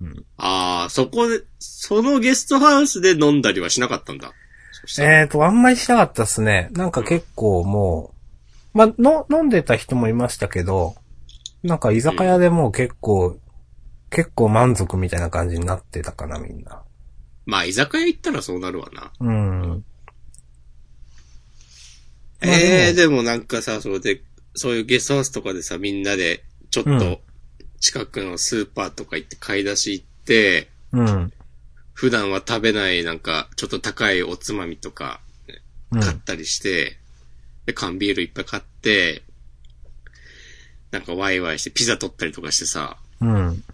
うんああ、そこで、そのゲストハウスで飲んだりはしなかったんだ。そしたらえーと、あんまりしなかったっすね。なんか結構もう、まあ、の、飲んでた人もいましたけど、なんか居酒屋でもう結構、結構満足みたいな感じになってたかな、みんな。まあ、居酒屋行ったらそうなるわな。うん。まあええででもなんかさ、それで、そういうゲストハウスとかでさ、みんなで、ちょっうんと、近くのスーパーとか行って買い出し行って、うん。普段は食べないなんか、ちょっと高いおつまみとか、うん。買ったりして、で、缶ビールいっぱい買って、なんかワイワイしてピザ取ったりとかしてさ、うん。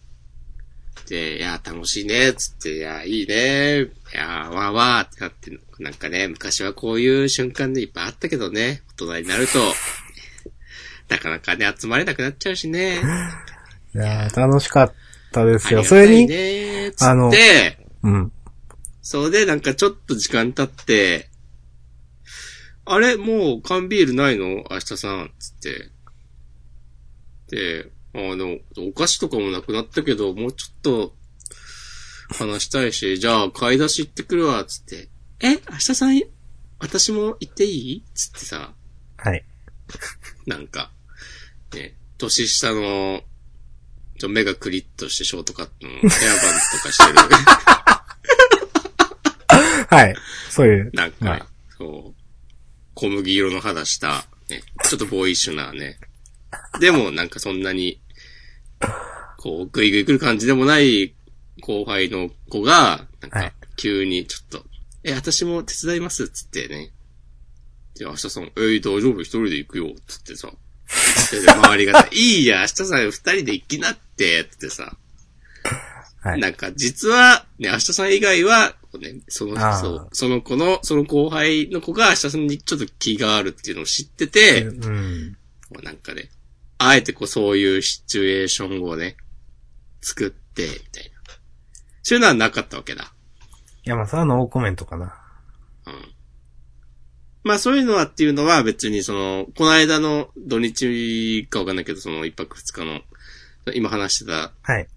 で、いや、楽しいね、つって、いや、いいね、いや、わーわーってなって、なんかね、昔はこういう瞬間でいっぱいあったけどね、大人になると、なかなかね、集まれなくなっちゃうしね。[laughs] いやー楽しかったですよ。それに、あのうん。それでなんかちょっと時間経って、あれもう缶ビールないの？明日さん、つって。で、あの、お菓子とかもなくなったけど、もうちょっと話したいし、じゃあ買い出し行ってくるわ、つって。え？明日さん、私も行っていい？つってさ、はい。なんか、ね、年下の、ちょ、目がクリッとしてショートカットのヘアバンズとかしてる。[laughs] はい。そういう。なんか、はいそう、小麦色の肌した、ね、ちょっとボーイッシュなね。でもなんかそんなに、こう、グイグイ来る感じでもない後輩の子が、なんかはい、急にちょっと、え、私も手伝いますっつってね。で、明日さん、えー、大丈夫？一人で行くよ、つってさ。で、で周りがさ、[laughs] いいや、明日さん二人で行きなって、つってさ。はい。なんか、実は、ね、明日さん以外は、ね、その、そう、その子の、その後輩の子が明日さんにちょっと気があるっていうのを知ってて、うん。もうなんかね、あえてこうそういうシチュエーションをね、作って、みたいな。そういうのはなかったわけだ。いや、まあ、それはノーコメントかな。うん。まあそういうのはっていうのは別にその、この間の土日かわかんないけど、その一泊二日の、今話してたはい。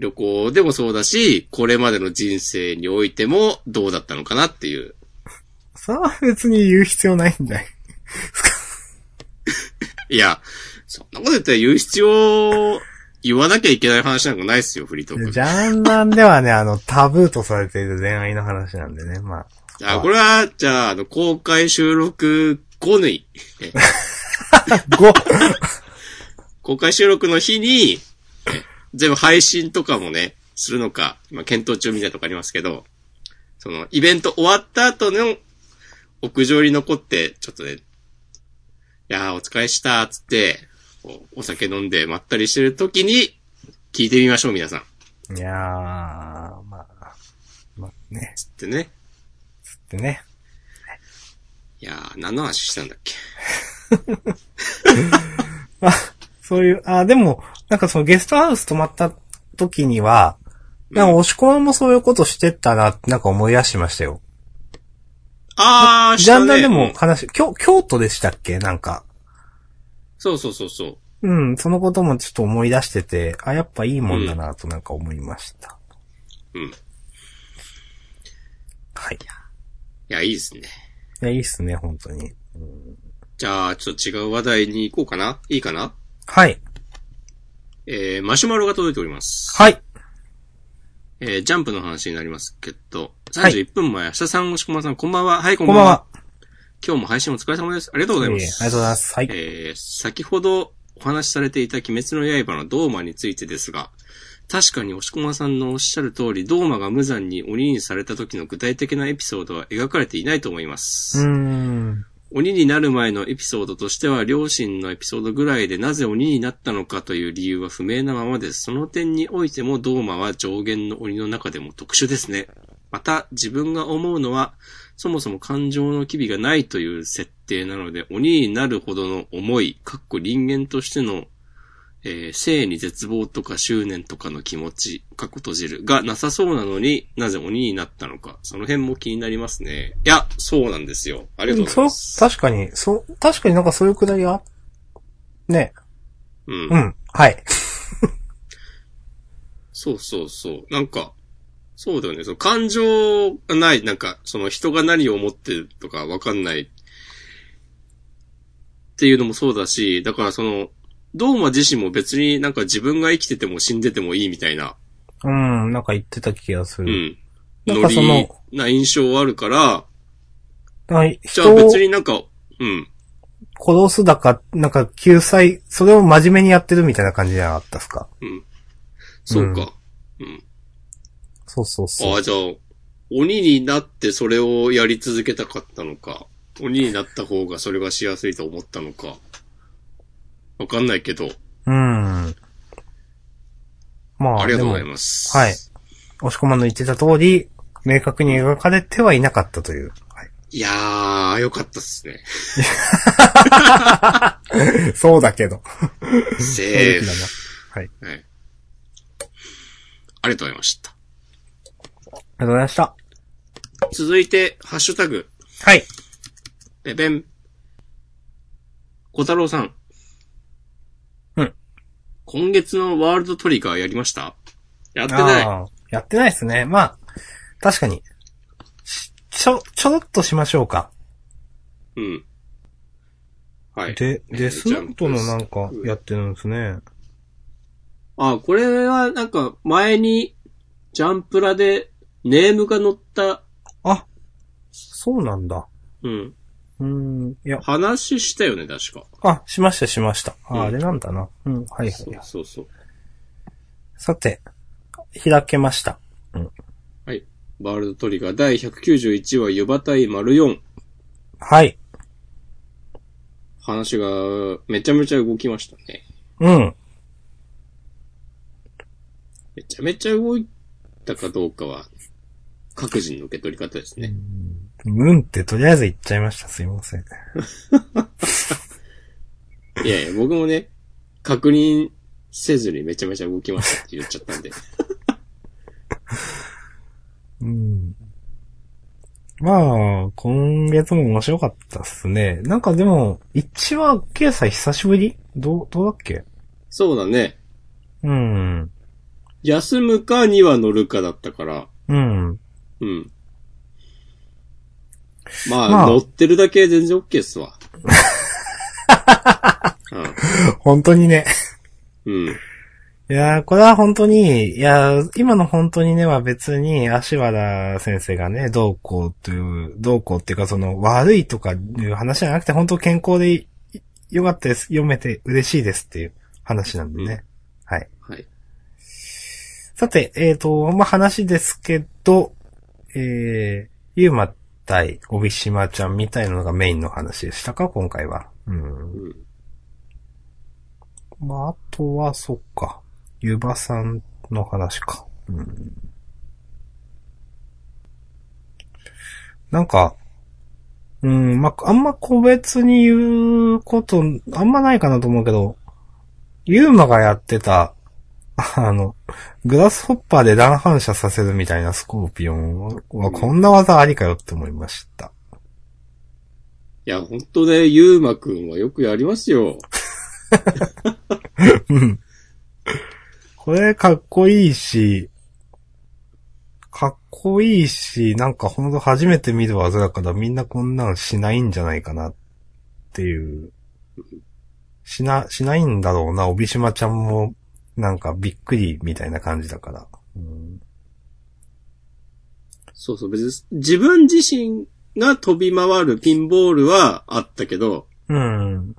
旅行でもそうだし、これまでの人生においてもどうだったのかなっていう。それは別に言う必要ないんだよ。[laughs] いや、そんなこと言ったら言う必要、言わなきゃいけない話なんかないですよ、フリートーク。ジャンダンではね、あの、タブーとされている恋愛の話なんでね、まあ。あ、これは、じゃあ、あの、公開収録後に、[laughs] え 5! [laughs] 公開収録の日に、え全部配信とかもね、するのか、まあ、検討中みたいなとこありますけど、その、イベント終わった後の屋上に残って、ちょっとね、いやー、お疲れした、つって、お酒飲んでまったりしてる時に、聞いてみましょう、皆さん。いやー、まあ、まあね、つってね。つってね。いやー、何の話したんだっけ？[laughs] まあ、そういう、あ、でも、なんかそのゲストハウス泊まった時には、なんか押し込みもそういうことしてったなってなんか思い出しましたよ。あー、ジャンダンでも話、京、京都でしたっけ？なんか。そうそうそうそう。うん、そのこともちょっと思い出してて、あ、やっぱいいもんだなとなんか思いました。うん。いはい。や、いいですね。いや、いいっすね、本当に。じゃあ、ちょっと違う話題に行こうかないいかな？はい。えー、マシュマロが届いております。はい。えー、ジャンプの話になりますけど、はい31分前、明日さん、押し込まさん、こんばんは。はい、こんこんばんばんは。は。今日も配信お疲れ様です。ありがとうございまいえいえす。ありがとうございます。はい。えー、先ほどお話しされていた鬼滅の刃のドーマについてですが、確かに押し込まさんのおっしゃる通り、ドーマが無残に鬼にされた時の具体的なエピソードは描かれていないと思います。うーん。鬼になる前のエピソードとしては、両親のエピソードぐらいでなぜ鬼になったのかという理由は不明なままです。その点においても、ドーマは上限の鬼の中でも特殊ですね。また、自分が思うのは、そもそも感情の機微がないという設定なので、鬼になるほどの思い、かっこ人間としての、えー生に絶望とか執念とかの気持ち、かっこ閉じる、がなさそうなのになぜ鬼になったのか、その辺も気になりますね。いや、そうなんですよ。ありがとうございます。そう、確かに、そう、確かになんかそういうくだりが、ね。うんう。ん。はい。そうそうそう。なんか、そうだよね。その感情がない、なんか、その人が何を思ってるとかわかんない。っていうのもそうだし、だからその、ドーマ自身も別になんか自分が生きてても死んでてもいいみたいな、うん、なんか言ってた気がする。うん。なんノリかそのな印象あるから、はい。じゃあ別になんか、うん。殺すだか、なんか救済、それを真面目にやってるみたいな感じじゃなかったですか？うん。そうか。うん。そうそうそう。ああ、じゃあ、鬼になってそれをやり続けたかったのか、鬼になった方がそれがしやすいと思ったのか、わかんないけど、うん。まあ、ありがとうございます。はい。押し込まの言ってた通り、明確に描かれてはいなかったという。はいいやー、よかったっすね。[laughs] そうだけど。セー正直 [laughs] だなフ。はい。はい。ありがとうございました。ありがとうございました。続いて、ハッシュタグ、はい。ペペン。小太郎さん。今月のワールドトリガーやりました？やってない。やってないですね。まあ、確かに。しちょ、ちょろっとしましょうか。うん。はい。で、えーデスノートのなんかやってるんですね。あ、これはなんか前にジャンプラでネームが載った、あ、そうなんだ。うん。うーん、いや、話したよね、確か。あ、しましたしました。あ、うんあれなんだな。うん、はいはいそうはい。そうそう。さて、開けました。はい。ワールドトリガー第191話、ユバ対丸4。はい。話がめちゃめちゃ動きましたね。うん。めちゃめちゃ動いたかどうかは、各自の受け取り方ですね。うんってとりあえず言っちゃいました。すいません。いやいや、僕もね、確認せずにめちゃめちゃ動きましたって言っちゃったんで。うん。まあ、今月も面白かったっすね。なんかでも、1話、ケイさん久しぶり？どう、どうだっけ？そうだね。うん。休むかには乗るかだったから、うん。うん。まあ、まあ乗ってるだけ全然 OK っすわ。[laughs] 本当にね。うん。うん。いやー、これは本当に、いやー、今の本当にねは別に、足原先生がね、どうこうという、どうこうっていうかその、悪いとかいう話じゃなくて、本当健康でいよかったです。読めて嬉しいですっていう話なんでね。はい。はい。さて、えっ、と、まあ、話ですけど、えー、ゆうま対帯島ちゃんみたいなのがメインの話でしたか？今回は。うん。うん。まあ、あとは、そっか。ゆばさんの話か。うん。なんか、うん、まあ、あんま個別に言うこと、あんまないかなと思うけど、ゆうまがやってた、[laughs] あの、グラスホッパーで乱反射させるみたいなスコーピオンはこんな技ありかよって思いました。いや、本当ね、ゆうまくんはよくやりますよ。[laughs] うんこれかっこいいし、かっこいいし、なんかほんと初めて見る技だからみんなこんなんしないんじゃないかなっていう。しな、しないんだろうな、帯島ちゃんもなんかびっくりみたいな感じだから。うんそうそう、別に自分自身が飛び回るピンボールはあったけど、うん。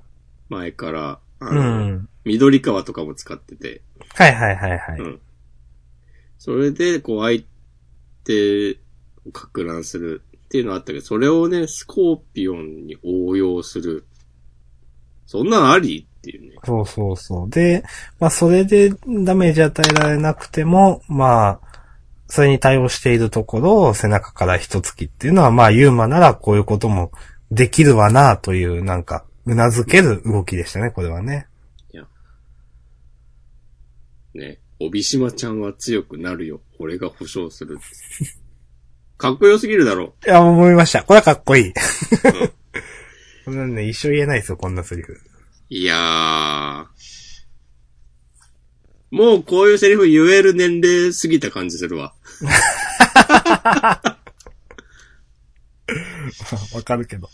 前から、あうの、ん。緑川とかも使ってて、はいはいはいはい。うんそれで、こう、相手を格乱するっていうのはあったけど、それをね、スコーピオンに応用する。そんなのあり？っていうね。そうそうそう。で、まあそれでダメージ与えられなくても、まあ、それに対応しているところを背中から一突きっていうのは、まあユーマならこういうこともできるわなという、なんか、うなずける動きでしたね、これはね。ね。帯島ちゃんは強くなるよ。俺が保証する。[laughs] かっこよすぎるだろ。いや、思いました。これはかっこいい。[laughs] こんなのね、一生言えないですよ、こんなセリフ。いやー。もうこういうセリフ言える年齢過ぎた感じするわ。[laughs] わかるけど。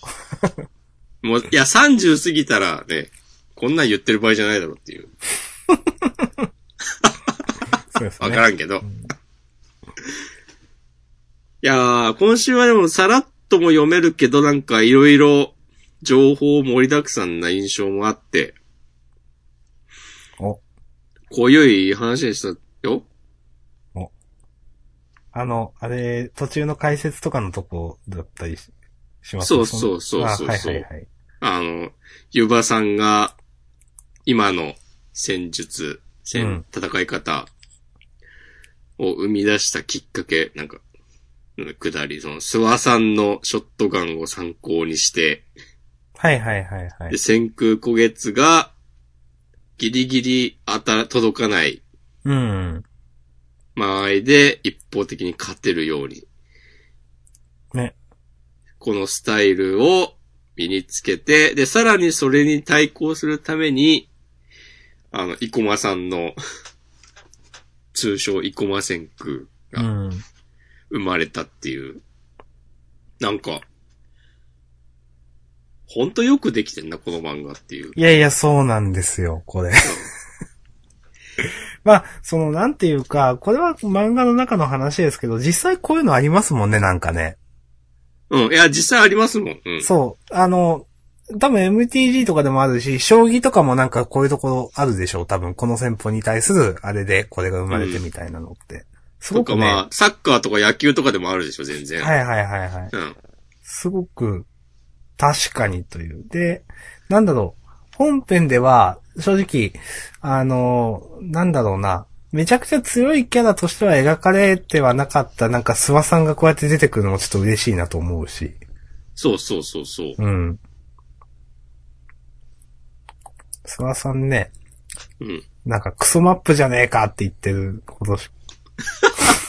もう、いや、30過ぎたらね、こんなん言ってる場合じゃないだろっていう。[laughs] そうですね。わからんけど。いやー、今週はでもさらっとも読めるけど、なんかいろいろ情報盛りだくさんな印象もあって、お、濃ゆい話でしたよ。あの、あれ、途中の解説とかのとこだったりしします？そうそうそうあそう。はいはいはい。あの、ゆばさんが、今の戦術、戦、戦い方を生み出したきっかけ、なんか、うんくだり、その、諏訪さんのショットガンを参考にして、はいはいはいはいで、。先空古月が、ギリギリ当た、届かないうん。間合いで一方的に勝てるように、ね。このスタイルを身につけて、で、さらにそれに対抗するために、あの、生駒さんの、通称生駒先空うがん。生まれたっていう。なんか、ほんとよくできてんな、この漫画っていう。いやいや、そうなんですよ、これ。[laughs] まあ、その、なんていうか、これは漫画の中の話ですけど、実際こういうのありますもんね、なんかね。うん。いや、実際ありますもん。うん。そう。あの、多分 MTG とかでもあるし、将棋とかもなんかこういうところあるでしょう。多分、この戦法に対する、あれでこれが生まれてみたいなのって。すとごくね。かまあ、サッカーとか野球とかでもあるでしょ、全然。はいはいはいはい。うん。すごく、確かにという。で、なんだろう。本編では、正直、あの、なんだろうな。めちゃくちゃ強いキャラとしては描かれてはなかった、なんか諏訪さんがこうやって出てくるのもちょっと嬉しいなと思うし。そうそうそうそう。うん。諏訪さんね、うん。なんかクソマップじゃねえかって言ってるほどし。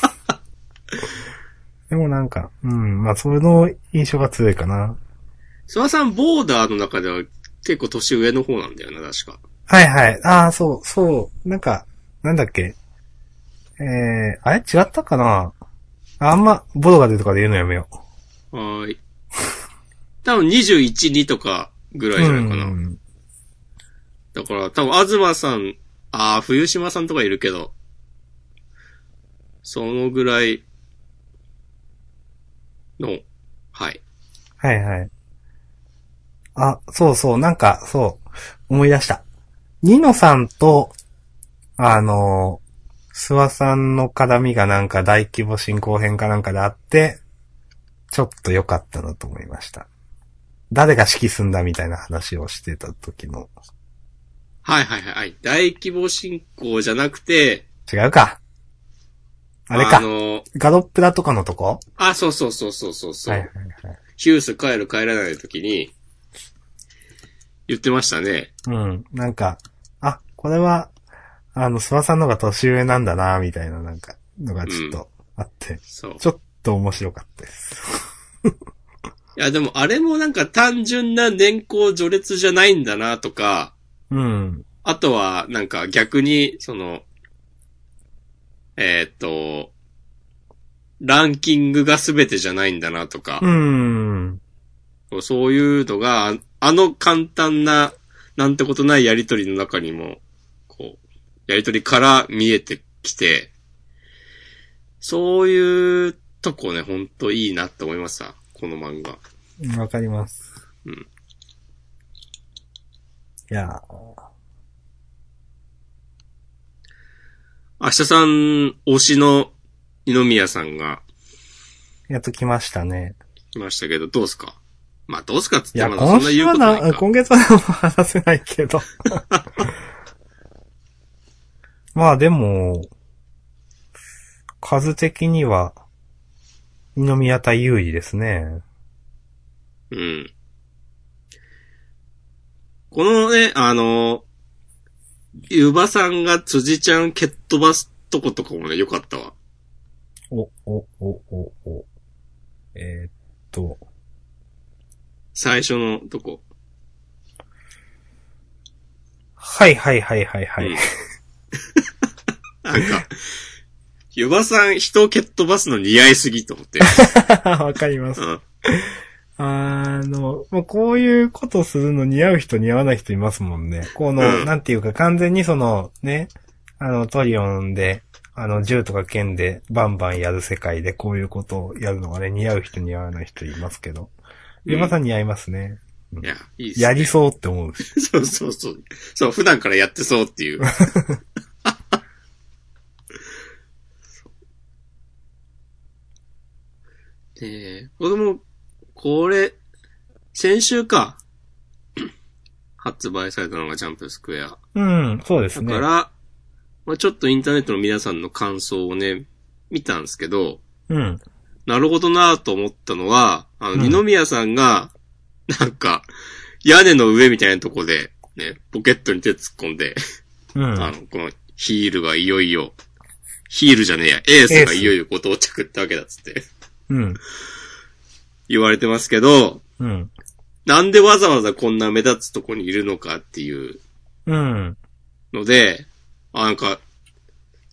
[laughs] でもなんか、うん、まあそれの印象が強いかな。諏訪さん、ボーダーの中では結構年上の方なんだよな、確か。はいはい。ああ、そう、そう。なんか、なんだっけ？えー、あれ？違ったかな？あんま、ボドが出るとかで言うのやめよはーい。多分21、2とかぐらう。いじゃないかな。うんだから、多分、東さん、ああ、冬島さんとかいるけど、そのぐらいの、はい。はいはい。あ、そうそう、なんか、そう、思い出した。ニノさんと、あの、諏訪さんの絡みがなんか大規模進行編かなんかであって、ちょっと良かったなと思いました。誰が指揮すんだみたいな話をしてた時の。はいはいはいはい。大規模進行じゃなくて、違うか。あれか。あの、ガロップラとかのとこ？あ、そうそうそうそうそうそう、はいはいはい。ヒュース帰る帰らない時に、言ってましたね。うん。なんか、あ、これは、あの、諏訪さんの方が年上なんだな、みたいななんか、のがちょっとあって、そう。ちょっと面白かったです。いやでもあれもなんか単純な年功序列じゃないんだなとか、うん。あとはなんか逆に、その、えーっと、ランキングが全てじゃないんだなとかう、ん。そういうのが、ああの簡単な、なんてことないやりとりの中にも、こう、やりとりから見えてきて、そういうとこね、ほんといいなって思いました。この漫画。わかります。うん。いやー明日さん推しの二宮さんがやっと来ましたね。来ましたけど、どうすか？まあ、どうすかっつってまだそんな言うことないな、か。今月は話せないけど。[laughs] まあでも、数的には、二宮対優位ですね。うん。このね、あの、ゆばさんが辻ちゃん蹴っ飛ばすとことかもね、よかったわ。お、お、お、お、お。えーっと、最初のとこ。はいはいはいはいはい。うん [laughs] なんか、ゆばさん人を蹴っ飛ばすの似合いすぎと思って。[laughs] わかりますう。ん。あの、もうこういうことするの似合う人似合わない人いますもんね。この、うんなんていうか完全にその、ね、あの、トリオンで、あの、銃とか剣でバンバンやる世界でこういうことをやるのがね、似合う人似合わない人いますけど。うん山さん似合いますね。いや、いいっすね。やりそうって思うし。[laughs] そうそうそう。そう、普段からやってそうっていう。[laughs] で、僕も、これ、先週か、[coughs] 発売されたのがジャンプスクエア。うん、そうですね。だから、まあちょっとインターネットの皆さんの感想をね、見たんですけど、うん。なるほどなと思ったのは、あの、うん二宮さんが、なんか、屋根の上みたいなとこで、ね、ポケットに手突っ込んで、うん。あの、このヒールがいよいよ、ヒールじゃねえや、エースがいよいよご到着ってわけだっつってうん。言われてますけど、うん。なんでわざわざこんな目立つとこにいるのかっていううん。ので、あ、なんか、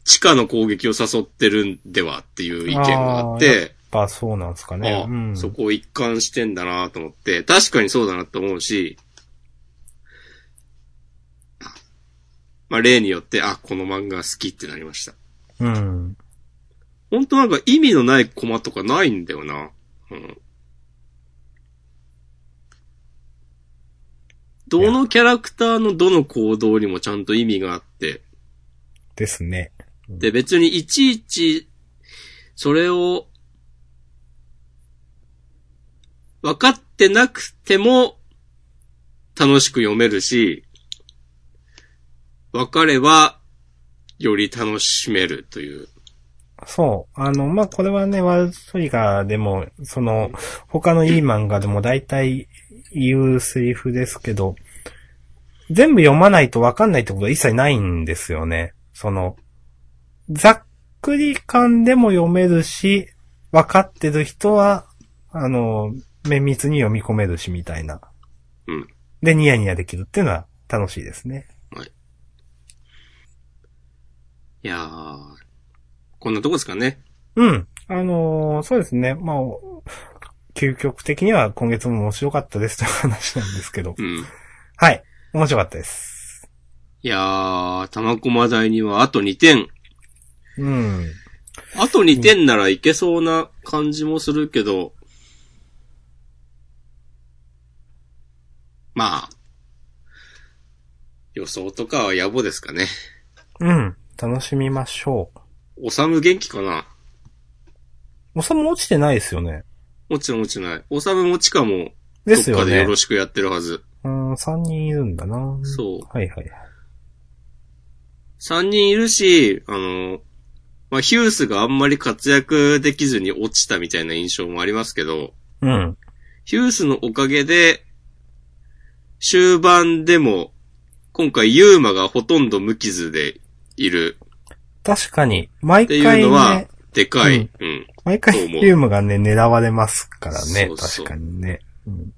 地下の攻撃を誘ってるんではっていう意見があって、ぱそうなんですかね。あうん。そこを一貫してんだなと思って、確かにそうだなと思うし、まあ例によって、あ、この漫画好きってなりました。うん。本当なんか意味のないコマとかないんだよな。うん。どのキャラクターのどの行動にもちゃんと意味があって、ですね。で別にいちいち、それを、分かってなくても、楽しく読めるし、分かれば、より楽しめるという。そう。あの、まあ、これはね、ワールドトリガーでも、その、他のいい漫画でも大体言うセリフですけど、全部読まないとわかんないってことは一切ないんですよね。その、ざっくり感でも読めるし、わかってる人は、あの、綿密に読み込めるしみたいな。うん。で、ニヤニヤできるっていうのは楽しいですね。いやー、こんなとこですかね。うん。あのーそうですね。まあ、究極的には今月も面白かったですという話なんですけど。うん。はい。面白かったです。いやー、玉駒台にはあと2点。うん。あと2点ならいけそうな感じもするけど、まあ、予想とかは野暮ですかね。うん。楽しみましょおさむ元気かな？う。おさも落ちてないですよね。もちろん落ちない。おさむもちかも、どですよねっかでよろ。しくやってるはず。うん、3人いるんだな。そう。はいはい。3人いるし、あの、まあ、ヒュースがあんまり活躍できずに落ちたみたいな印象もありますけど、うん。ヒュースのおかげで、終盤でも、今回ユーマがほとんど無傷でいる確かに、毎って回いうのはね、、でかい。うん。毎回そう思うユームがね、狙われますからね。そうそう確かにね。うん。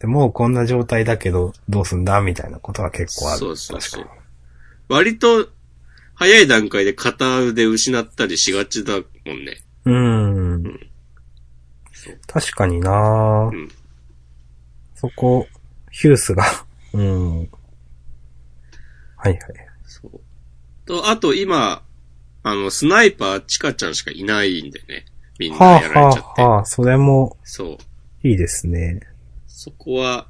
でもうこんな状態だけど、どうすんだみたいなことは結構ある。そうそうそう確か割と、早い段階で片腕失ったりしがちだもんね。に。うん。確かにな、うんそこ、ヒュースが、うん。はいはい。そう。と、あと今、あの、スナイパーチカちゃんしかいないんでね。みんなはあやられちゃって。はあはあ、それもそう。いいですね。そこは、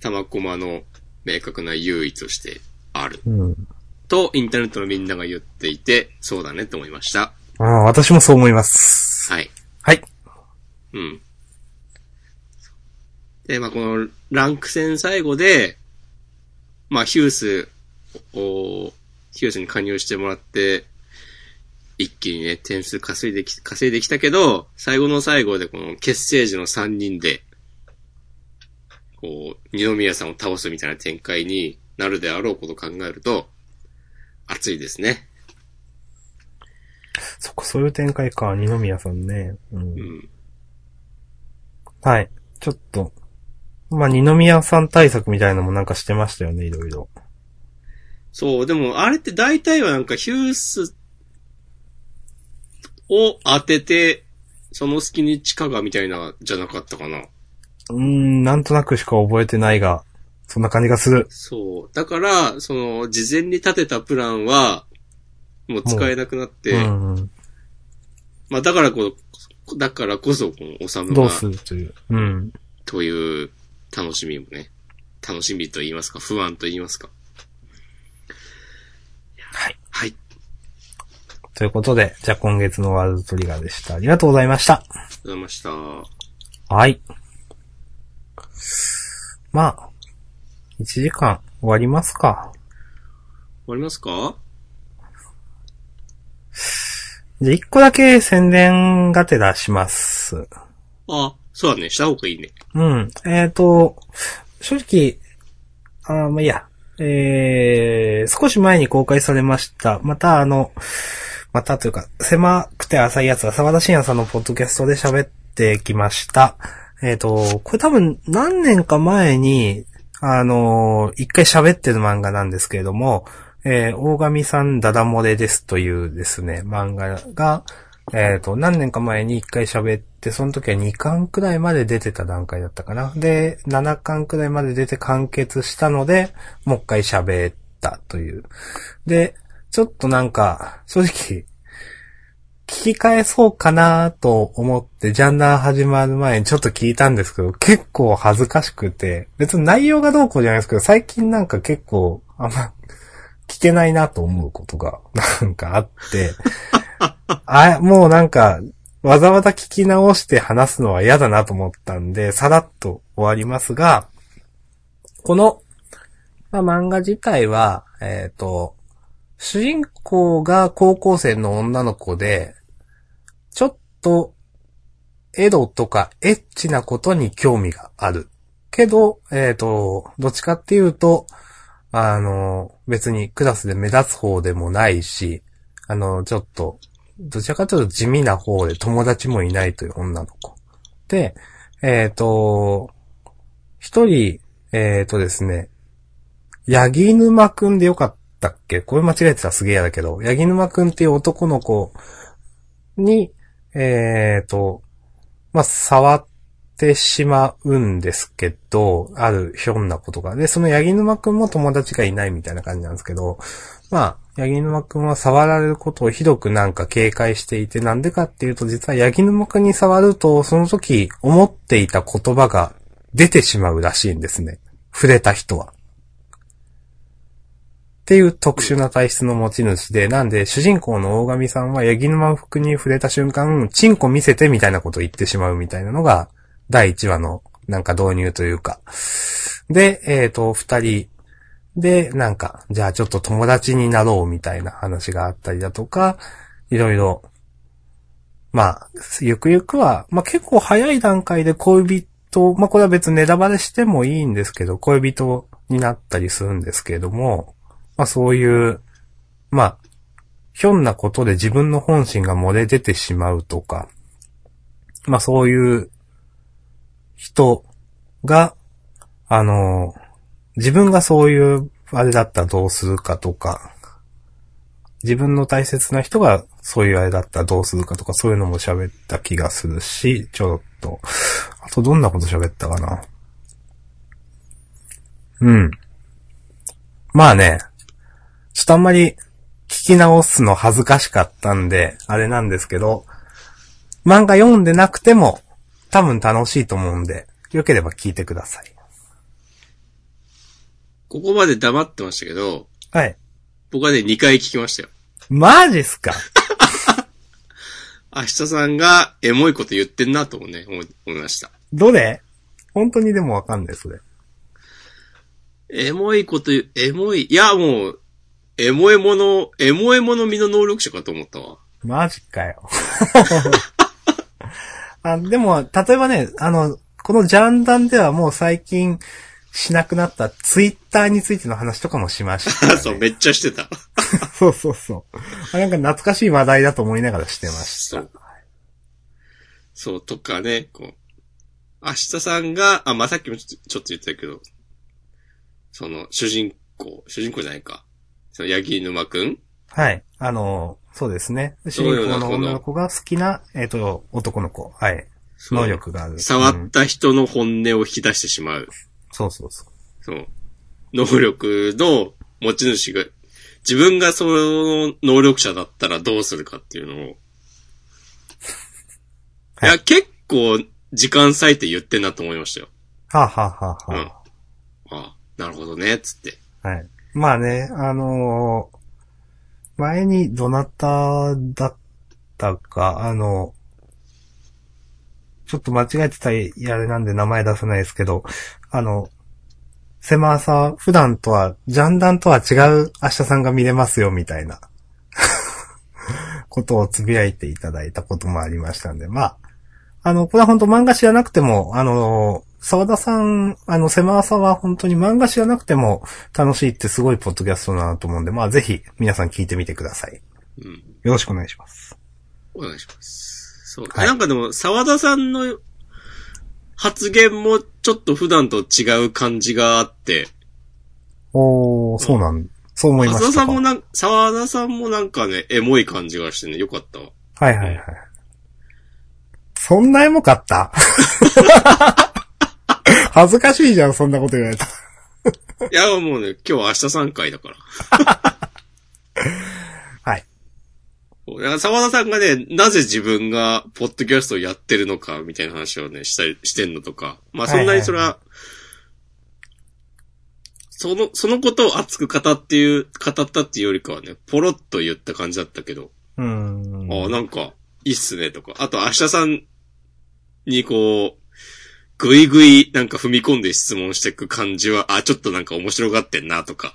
玉駒の明確な唯一としてある。うん。と、インターネットのみんなが言っていて、そうだねと思いました。ああ、私もそう思います。はい。はい。うん。で、まあ、このランク戦最後で、まあ、ヒュースを、ヒュースに加入してもらって、一気にね、点数稼いでき、稼いできたけど、最後の最後でこの結成時の3人で、こう、二宮さんを倒すみたいな展開になるであろうことを考えると、熱いですね。そこ、そういう展開か、二宮さんね。うんうん。はい。ちょっと、まあ、二宮さん対策みたいなのもなんかしてましたよね、いろいろ。そう、でもあれって大体はなんかヒュースを当てて、その隙に地下がみたいな、じゃなかったかな。うーん、なんとなくしか覚えてないが、そんな感じがする。そう。だから、その、事前に立てたプランは、もう使えなくなって、うんうん。まあだからこそ、だからこそ、この、おさむがどう、するという。うん。という楽しみもね、楽しみと言いますか、不安と言いますか。はい。はい。ということで、じゃあ今月のワールドトリガーでした。ありがとうございました。ありがとうございました。はい。まあ、1時間終わりますか。終わりますか？じゃあ1個だけ宣伝がてらします。あ、そうだね、した方がいいね。うん。えっ、と、正直、あまあ、いいや。えー、少し前に公開されました。またあの、またというか、狭くて浅いやつは沢田信也さんのポッドキャストで喋ってきました。えっ、と、これ多分何年か前に、あの一回喋ってる漫画なんですけれども、えー、大神さんダダ漏れですというですね、漫画が、えっ、と、何年か前に一回喋って、その時は2巻くらいまで出てた段階だったかな。で、7巻くらいまで出て完結したので、もう一回喋ったという。で、ちょっとなんか、正直、聞き返そうかなと思って、ジャンダー始まる前にちょっと聞いたんですけど、結構恥ずかしくて、別に内容がどうこうじゃないですけど、最近なんか結構、あんま、聞けないなと思うことが、なんかあって、あ、もうなんか、わざわざ聞き直して話すのは嫌だなと思ったんで、さらっと終わりますが、この、まあ、漫画自体は、えっ、と、主人公が高校生の女の子で、ちょっと、エロとかエッチなことに興味がある。けど、えっ、と、どっちかっていうと、あの、別にクラスで目立つ方でもないし、あの、ちょっと、どちらかというと地味な方で友達もいないという女の子。で、えっ、と、一人、えっ、とですね、ヤギ沼くんでよかったっけ？これ間違えてたらすげえ嫌だけど、ヤギ沼くんっていう男の子に、えっ、と、まあ、触ってしまうんですけど、あるひょんなことが。で、そのヤギ沼くんも友達がいないみたいな感じなんですけど、まあ、ヤギ沼くんは触られることをひどくなんか警戒していて、なんでかっていうと、実はヤギ沼くんに触ると、その時思っていた言葉が出てしまうらしいんですね。触れた人は。っていう特殊な体質の持ち主で、なんで主人公の大神さんはヤギ沼くんに触れた瞬間、チンコ見せてみたいなことを言ってしまうみたいなのが、第1話のなんか導入というか。で、えっ、と、二人で、なんか、じゃあちょっと友達になろうみたいな話があったりだとか、いろいろ、まあ、ゆくゆくは、まあ結構早い段階で恋人、まあこれは別にネタバレしてもいいんですけど、恋人になったりするんですけれども、まあそういう、まあ、ひょんなことで自分の本心が漏れ出てしまうとか、まあそういう人が、あの、自分がそういう、あれだったらどうするかとか、自分の大切な人がそういうあれだったらどうするかとか、そういうのも喋った気がするし、ちょっと。あとどんなこと喋ったかな。うん。まあね、ちょっとあんまり聞き直すの恥ずかしかったんで、あれなんですけど、漫画読んでなくても多分楽しいと思うんで、よければ聞いてください。ここまで黙ってましたけど、はい。僕はね、2回聞きましたよ。マジっすか？[laughs] 明日さんがエモいこと言ってんなともね、思い思いました。どれ？本当にでもわかんない、それ。エモいこと言う、エモい、いやもう、エモエモの、エモエモの身の能力者かと思ったわ。マジかよ。[laughs] あでも、例えばね、あの、このジャンダンではもう最近しなくなったツイッターについての話とかもしました、ね。[laughs] そう、めっちゃしてた。[laughs] そうそうそう。あなんか懐かしい話題だと思いながらしてました。そう。そう、とかね、こう、明日さんが、あ、まあ、さっきもちょっとちょっと言ってたけど、その、主人公、主人公じゃないか。その、ヤギ沼くん？はい。あの、そうですね。主人公の女の子が好きな、えっ、と、男の子。はい。能力がある。触うんった人の本音を引き出してしまう。そうそうそう。そう。能力の持ち主が、自分がその能力者だったらどうするかっていうのを。[laughs] いはいや、結構時間割いて言ってんなと思いましたよ。はあ、はあはあうん。はあなるほどね、つって。あ、はい。まあね、あのー前にどなただったか、あの、ちょっと間違えてたり、あれなんで名前出せないですけど、あの、狭さ、普段とは、ジャンダンとは違う明日さんが見れますよ、みたいな、ことをつぶやいていただいたこともありましたんで、まあ、あの、これは本当漫画知らなくても、あの、沢田さん、あの、狭さは本当に漫画知らなくても楽しいってすごいポッドキャストだなと思うんで、まあぜひ皆さん聞いてみてください。うん。よろしくお願いします。お願いします。そう。はいなんかでも、沢田さんの発言もちょっと普段と違う感じがあって、おー、そうなん、そう思いま沢田したか？さんもなん、沢田さんもなんかね、エモい感じがしてね、よかったわ。はいはいはい。そんなエモかった？[laughs] 恥ずかしいじゃん、そんなこと言われた。いや、もうね、今日は明日3回だから。[laughs] だから沢田さんがね、なぜ自分がポッドキャストをやってるのか、みたいな話をね、したり、してんのとか。まあそんなにそれは、その、そのことを熱く語っていう、語ったっていうよりかはね、ポロッと言った感じだったけど、うーん。ああ、なんか、いいっすね、とか。あと、明日さんにこう、ぐいぐいなんか踏み込んで質問していく感じは、あ、ちょっとなんか面白がってんな、とか。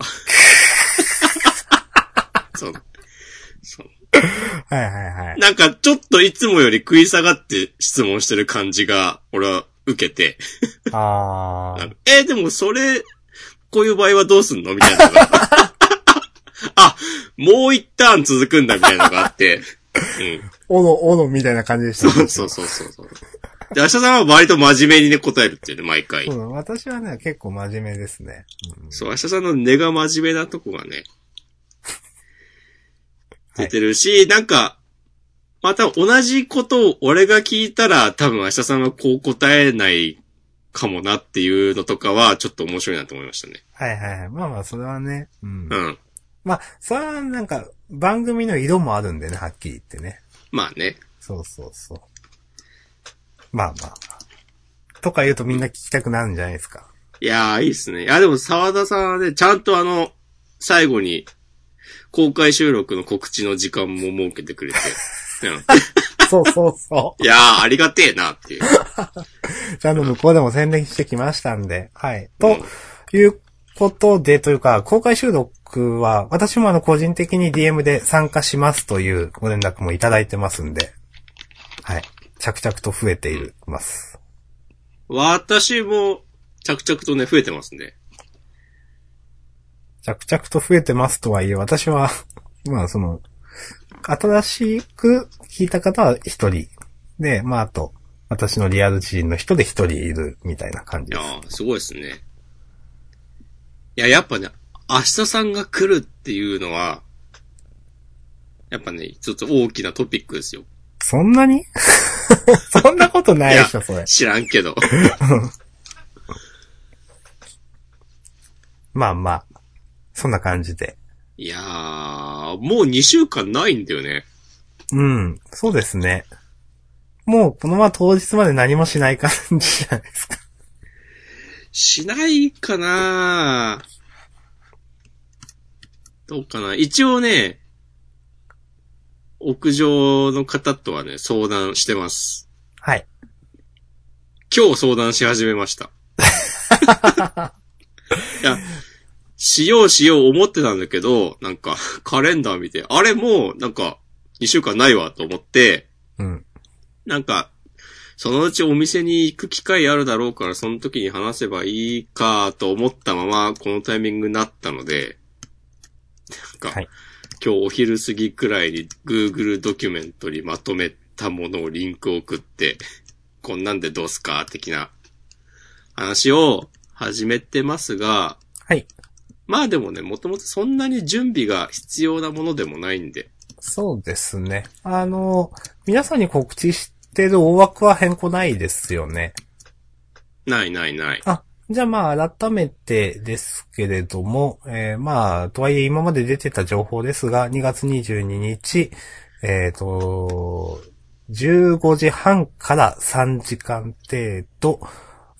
[laughs] そう。そう。はいはいはい。なんか、ちょっといつもより食い下がって質問してる感じが、俺は受けて。あー。[laughs] えーでもそれ、こういう場合はどうすんのみたいなのが。[laughs] あ、もう一ターン続くんだみたいなのがあって。うん。おの、おのみたいな感じでしたね、そうそうそうそう。で、明日さんは割と真面目にね、答えるっていうね、毎回。そう私はね、結構真面目ですね。うんそう、明日さんの根が真面目なとこがね、はい出てるし、なんか、また同じことを俺が聞いたら多分明日さんはこう答えないかもなっていうのとかはちょっと面白いなと思いましたね。はいはいはい。まあまあ、それはね。うん。うん。まあ、それはなんか、番組の色もあるんでね、はっきり言ってね。まあね。そうそうそう。まあまあ。とか言うとみんな聞きたくなるんじゃないですか。いやー、いいっすね。いや、でも沢田さんはね、ちゃんとあの、最後に、公開収録の告知の時間も設けてくれて。う [laughs] んそうそうそ [laughs] いやー、ありがてえなっていう。[laughs] う。ちゃんと向こうでも宣伝してきましたんで。はい。ということで、というか、公開収録は、私もあの、個人的に DM で参加しますというご連絡もいただいてますんで。はい。着々と増えています。私も、着々とね、増えてますね。着々と増えてますとはいえ、私は、[laughs] まあその、新しく聞いた方は一人。で、まああと、私のリアル知人の人で一人いるみたいな感じです。いやー、すごいですね。いや、やっぱね、明日さんが来るっていうのは、やっぱね、ちょっと大きなトピックですよ。そんなに？[laughs] そんなことないでしょ、それ。知らんけど。[laughs] まあまあ、そんな感じで。いやー、もう2週間ないんだよね。うん、そうですね。もうこのまま当日まで何もしない感じじゃないですか。しないかなどうかな一応ね、屋上の方とはね、相談してます。はい。今日相談し始めました。[laughs] いや、しようしよう思ってたんだけど、なんか、[laughs] カレンダー見て、あれもう、なんか、2週間ないわと思って、うん。なんか、そのうちお店に行く機会あるだろうから、その時に話せばいいかと思ったまま、このタイミングになったので、なんか、はい今日お昼過ぎくらいに Google ドキュメントにまとめたものをリンクを送って、こんなんでどうすか的な話を始めてますが、はい。まあでもね、もともとそんなに準備が必要なものでもないんで、そうですね。あの、皆さんに告知してる大枠は変更ないですよね。ないないない。あ、じゃあまあ改めてですけれども、えーまあ、とはいえ今まで出てた情報ですが、2月22日、えっ、と、15時半から3時間程度、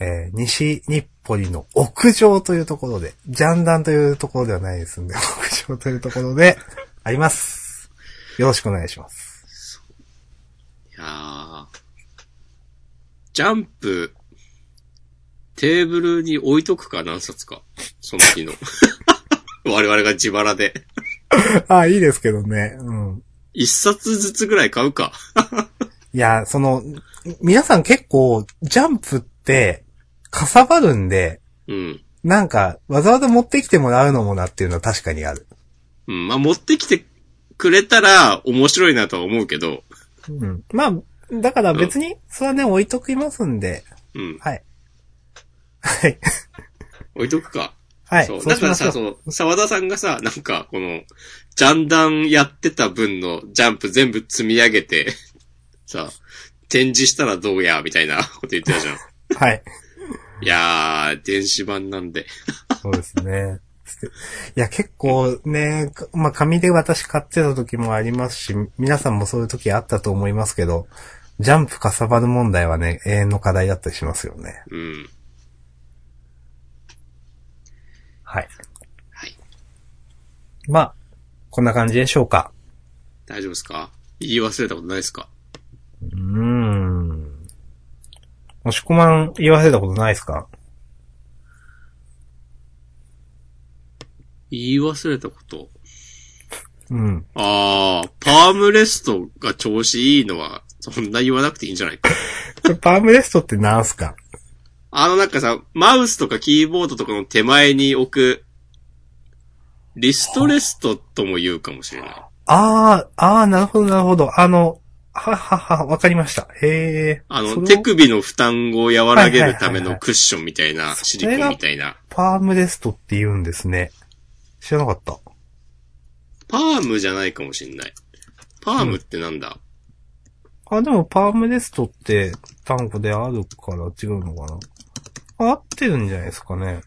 えー西日暮里の屋上というところで、ジャンダンというところではないですんで、[laughs] 屋上というところで、あります。よろしくお願いします。いやージャンプ、テーブルに置いとくか何冊か。その日の。[laughs] 我々が自腹で。[laughs] あ、いいですけどね。うん。一冊ずつぐらい買うか。いや、その、皆さん結構、ジャンプって、かさばるんで、うん。なんか、わざわざ持ってきてもらうのもなっていうのは確かにある。うん。まあ、持ってきてくれたら面白いなとは思うけど。うん。まあ、だから別に、それはね、置いときますんで、うん。はい。はい。置いとくか。はい。そう。だからさ。そう、沢田さんがさ、なんか、この、ジャンダンやってた分のジャンプ全部積み上げて、さ、展示したらどうや、みたいなこと言ってたじゃん。はい。いやー、電子版なんで。そうですね。[laughs] いや、結構ね、まあ、紙で私買ってた時もありますし、皆さんもそういう時あったと思いますけど、ジャンプかさばる問題はね、永遠の課題だったりしますよね。うん。はい。はい。まあ、こんな感じでしょうか。大丈夫ですか？言い忘れたことないですか？うーん。もしこまん言わせたことないですか？言い忘れたこと。うん。あー、パームレストが調子いいのは、そんな言わなくていいんじゃないか。[laughs] パームレストってなんすか？あのなんかさ、マウスとかキーボードとかの手前に置く、リストレストとも言うかもしれない。ああ、ああ、なるほど、なるほど。あの、ははは、わかりました。へえ。あの、それを手首の負担を和らげるためはいはいはいはいのクッションみたいな、シリコンみたいな。パームレストって言うんですね。知らなかった。パームじゃないかもしんない。パームってなんだ、あ、でもパームレストって単語であるから違うのかな。合ってるんじゃないですかね。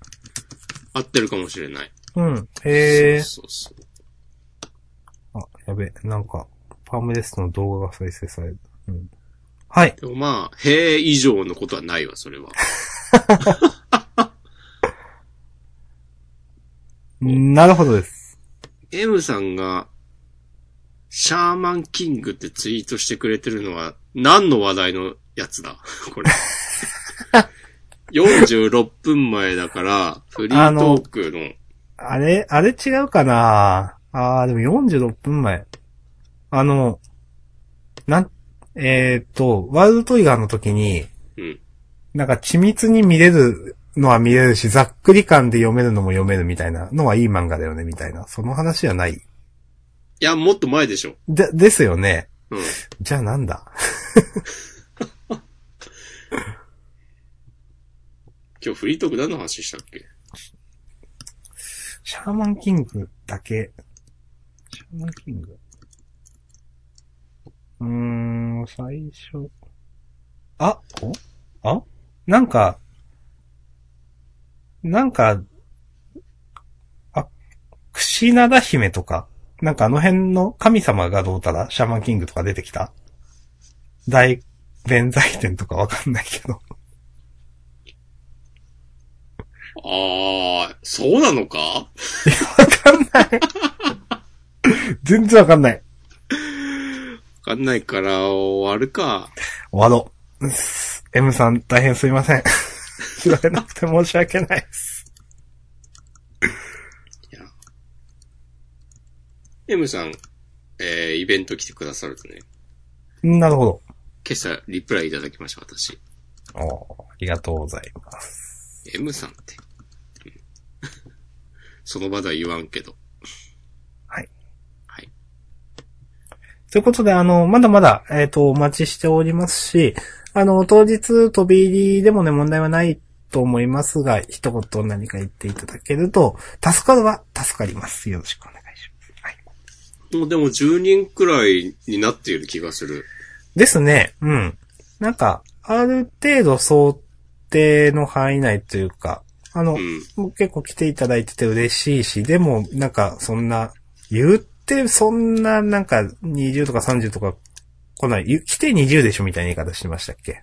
合ってるかもしれない。うん。へえ。そうそうそう。あ、やべ。なんか、パームレストの動画が再生される。うん。はい。でもまあ、へえ以上のことはないわ、それは。[laughs] なるほどです。M さんが、シャーマンキングってツイートしてくれてるのは、何の話題のやつだ？これ。46分前だから、フリートークの、あれ、あれ違うかな？あー、でも46分前。あの、なん、えーっと、ワールドトリガーの時に、うん。なんか緻密に見れるのは見れるし、ざっくり感で読めるのも読めるみたいなのはいい漫画だよね、みたいな。その話はない。いや、もっと前でしょ。で、ですよね。うん。じゃあなんだ？[laughs] 今日フリートーク何の話したっけ？シャーマンキングだけ。シャーマンキング？うーん、最初。あ、おあなんか、なんか、あ、串灘姫とか、なんかあの辺の神様がどうたら、シャーマンキングとか出てきた？大弁財天とかわかんないけど。あー、そうなのか？わかんない。全然わかんない。わかんないから、終わるか。終わろう。M さん大変すいません。知られなくて申し訳ないです。いや。M さん、えー、イベント来てくださるとね、なるほど。今朝リプライいただきました、私。おーありがとうございます。M さんって。うん [laughs] その場では言わんけど。はい。はい。ということで、あの、まだまだ、えっ、と、お待ちしておりますし、あの、当日飛び入りでもね、問題はないと思いますが、一言何か言っていただけると、助かるは助かります。よろしくお願いします。はい。もうでも10人くらいになっている気がする。ですね。うん。なんか、ある程度想定の範囲内というか、あの、うん。もう結構来ていただいてて嬉しいし、でも、なんか、そんな、言って、そんな、なんか、20とか30とか来ない。ゆ来て20でしょみたいな言い方してましたっけ？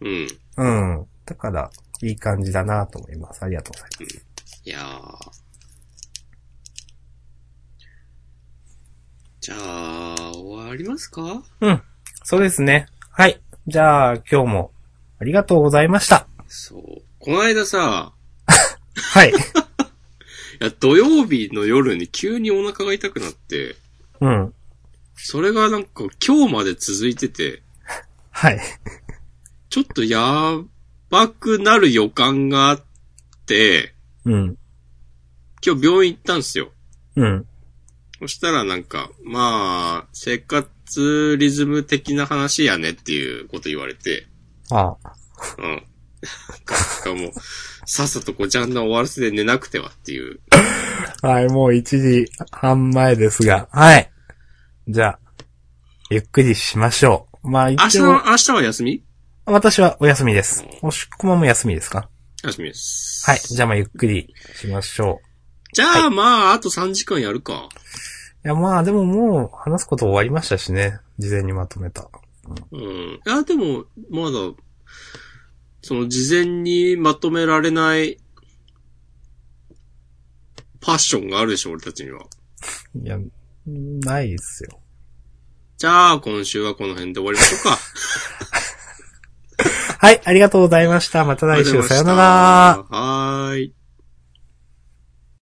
うん。うん。だから、いい感じだなと思います。ありがとうございます。いやー。じゃあ、終わりますか？うん。そうですね。はい。じゃあ、今日も、ありがとうございました。そう。この間さ、[laughs] はい。いや、土曜日の夜に急にお腹が痛くなって、うん。それがなんか今日まで続いてて、はい。ちょっとやばくなる予感があって、うん。今日病院行ったんですよ。うん。そしたらなんか、まあ、生活リズム的な話やねっていうこと言われて、ああ。うん。なんかもう、さっさとこうジャンダン終わらせて寝なくてはっていう。はい、もう1時半前ですが。はい。じゃあ、ゆっくりしましょう。まあ明日一応、の、明日は休み？私はお休みです。おしっこまも休みですか？休みです。はい。じゃあまあゆっくりしましょう。じゃあ、まあ、あと3時間やるか。いやまあでももう話すこと終わりましたしね。事前にまとめた。うん。いや、でも、まだ、その事前にまとめられない、パッションがあるでしょ、俺たちには。いや、ないですよ。じゃあ、今週はこの辺で終わりましょうか。[laughs] はい、ありがとうございました。また来週、さようなら。はーい。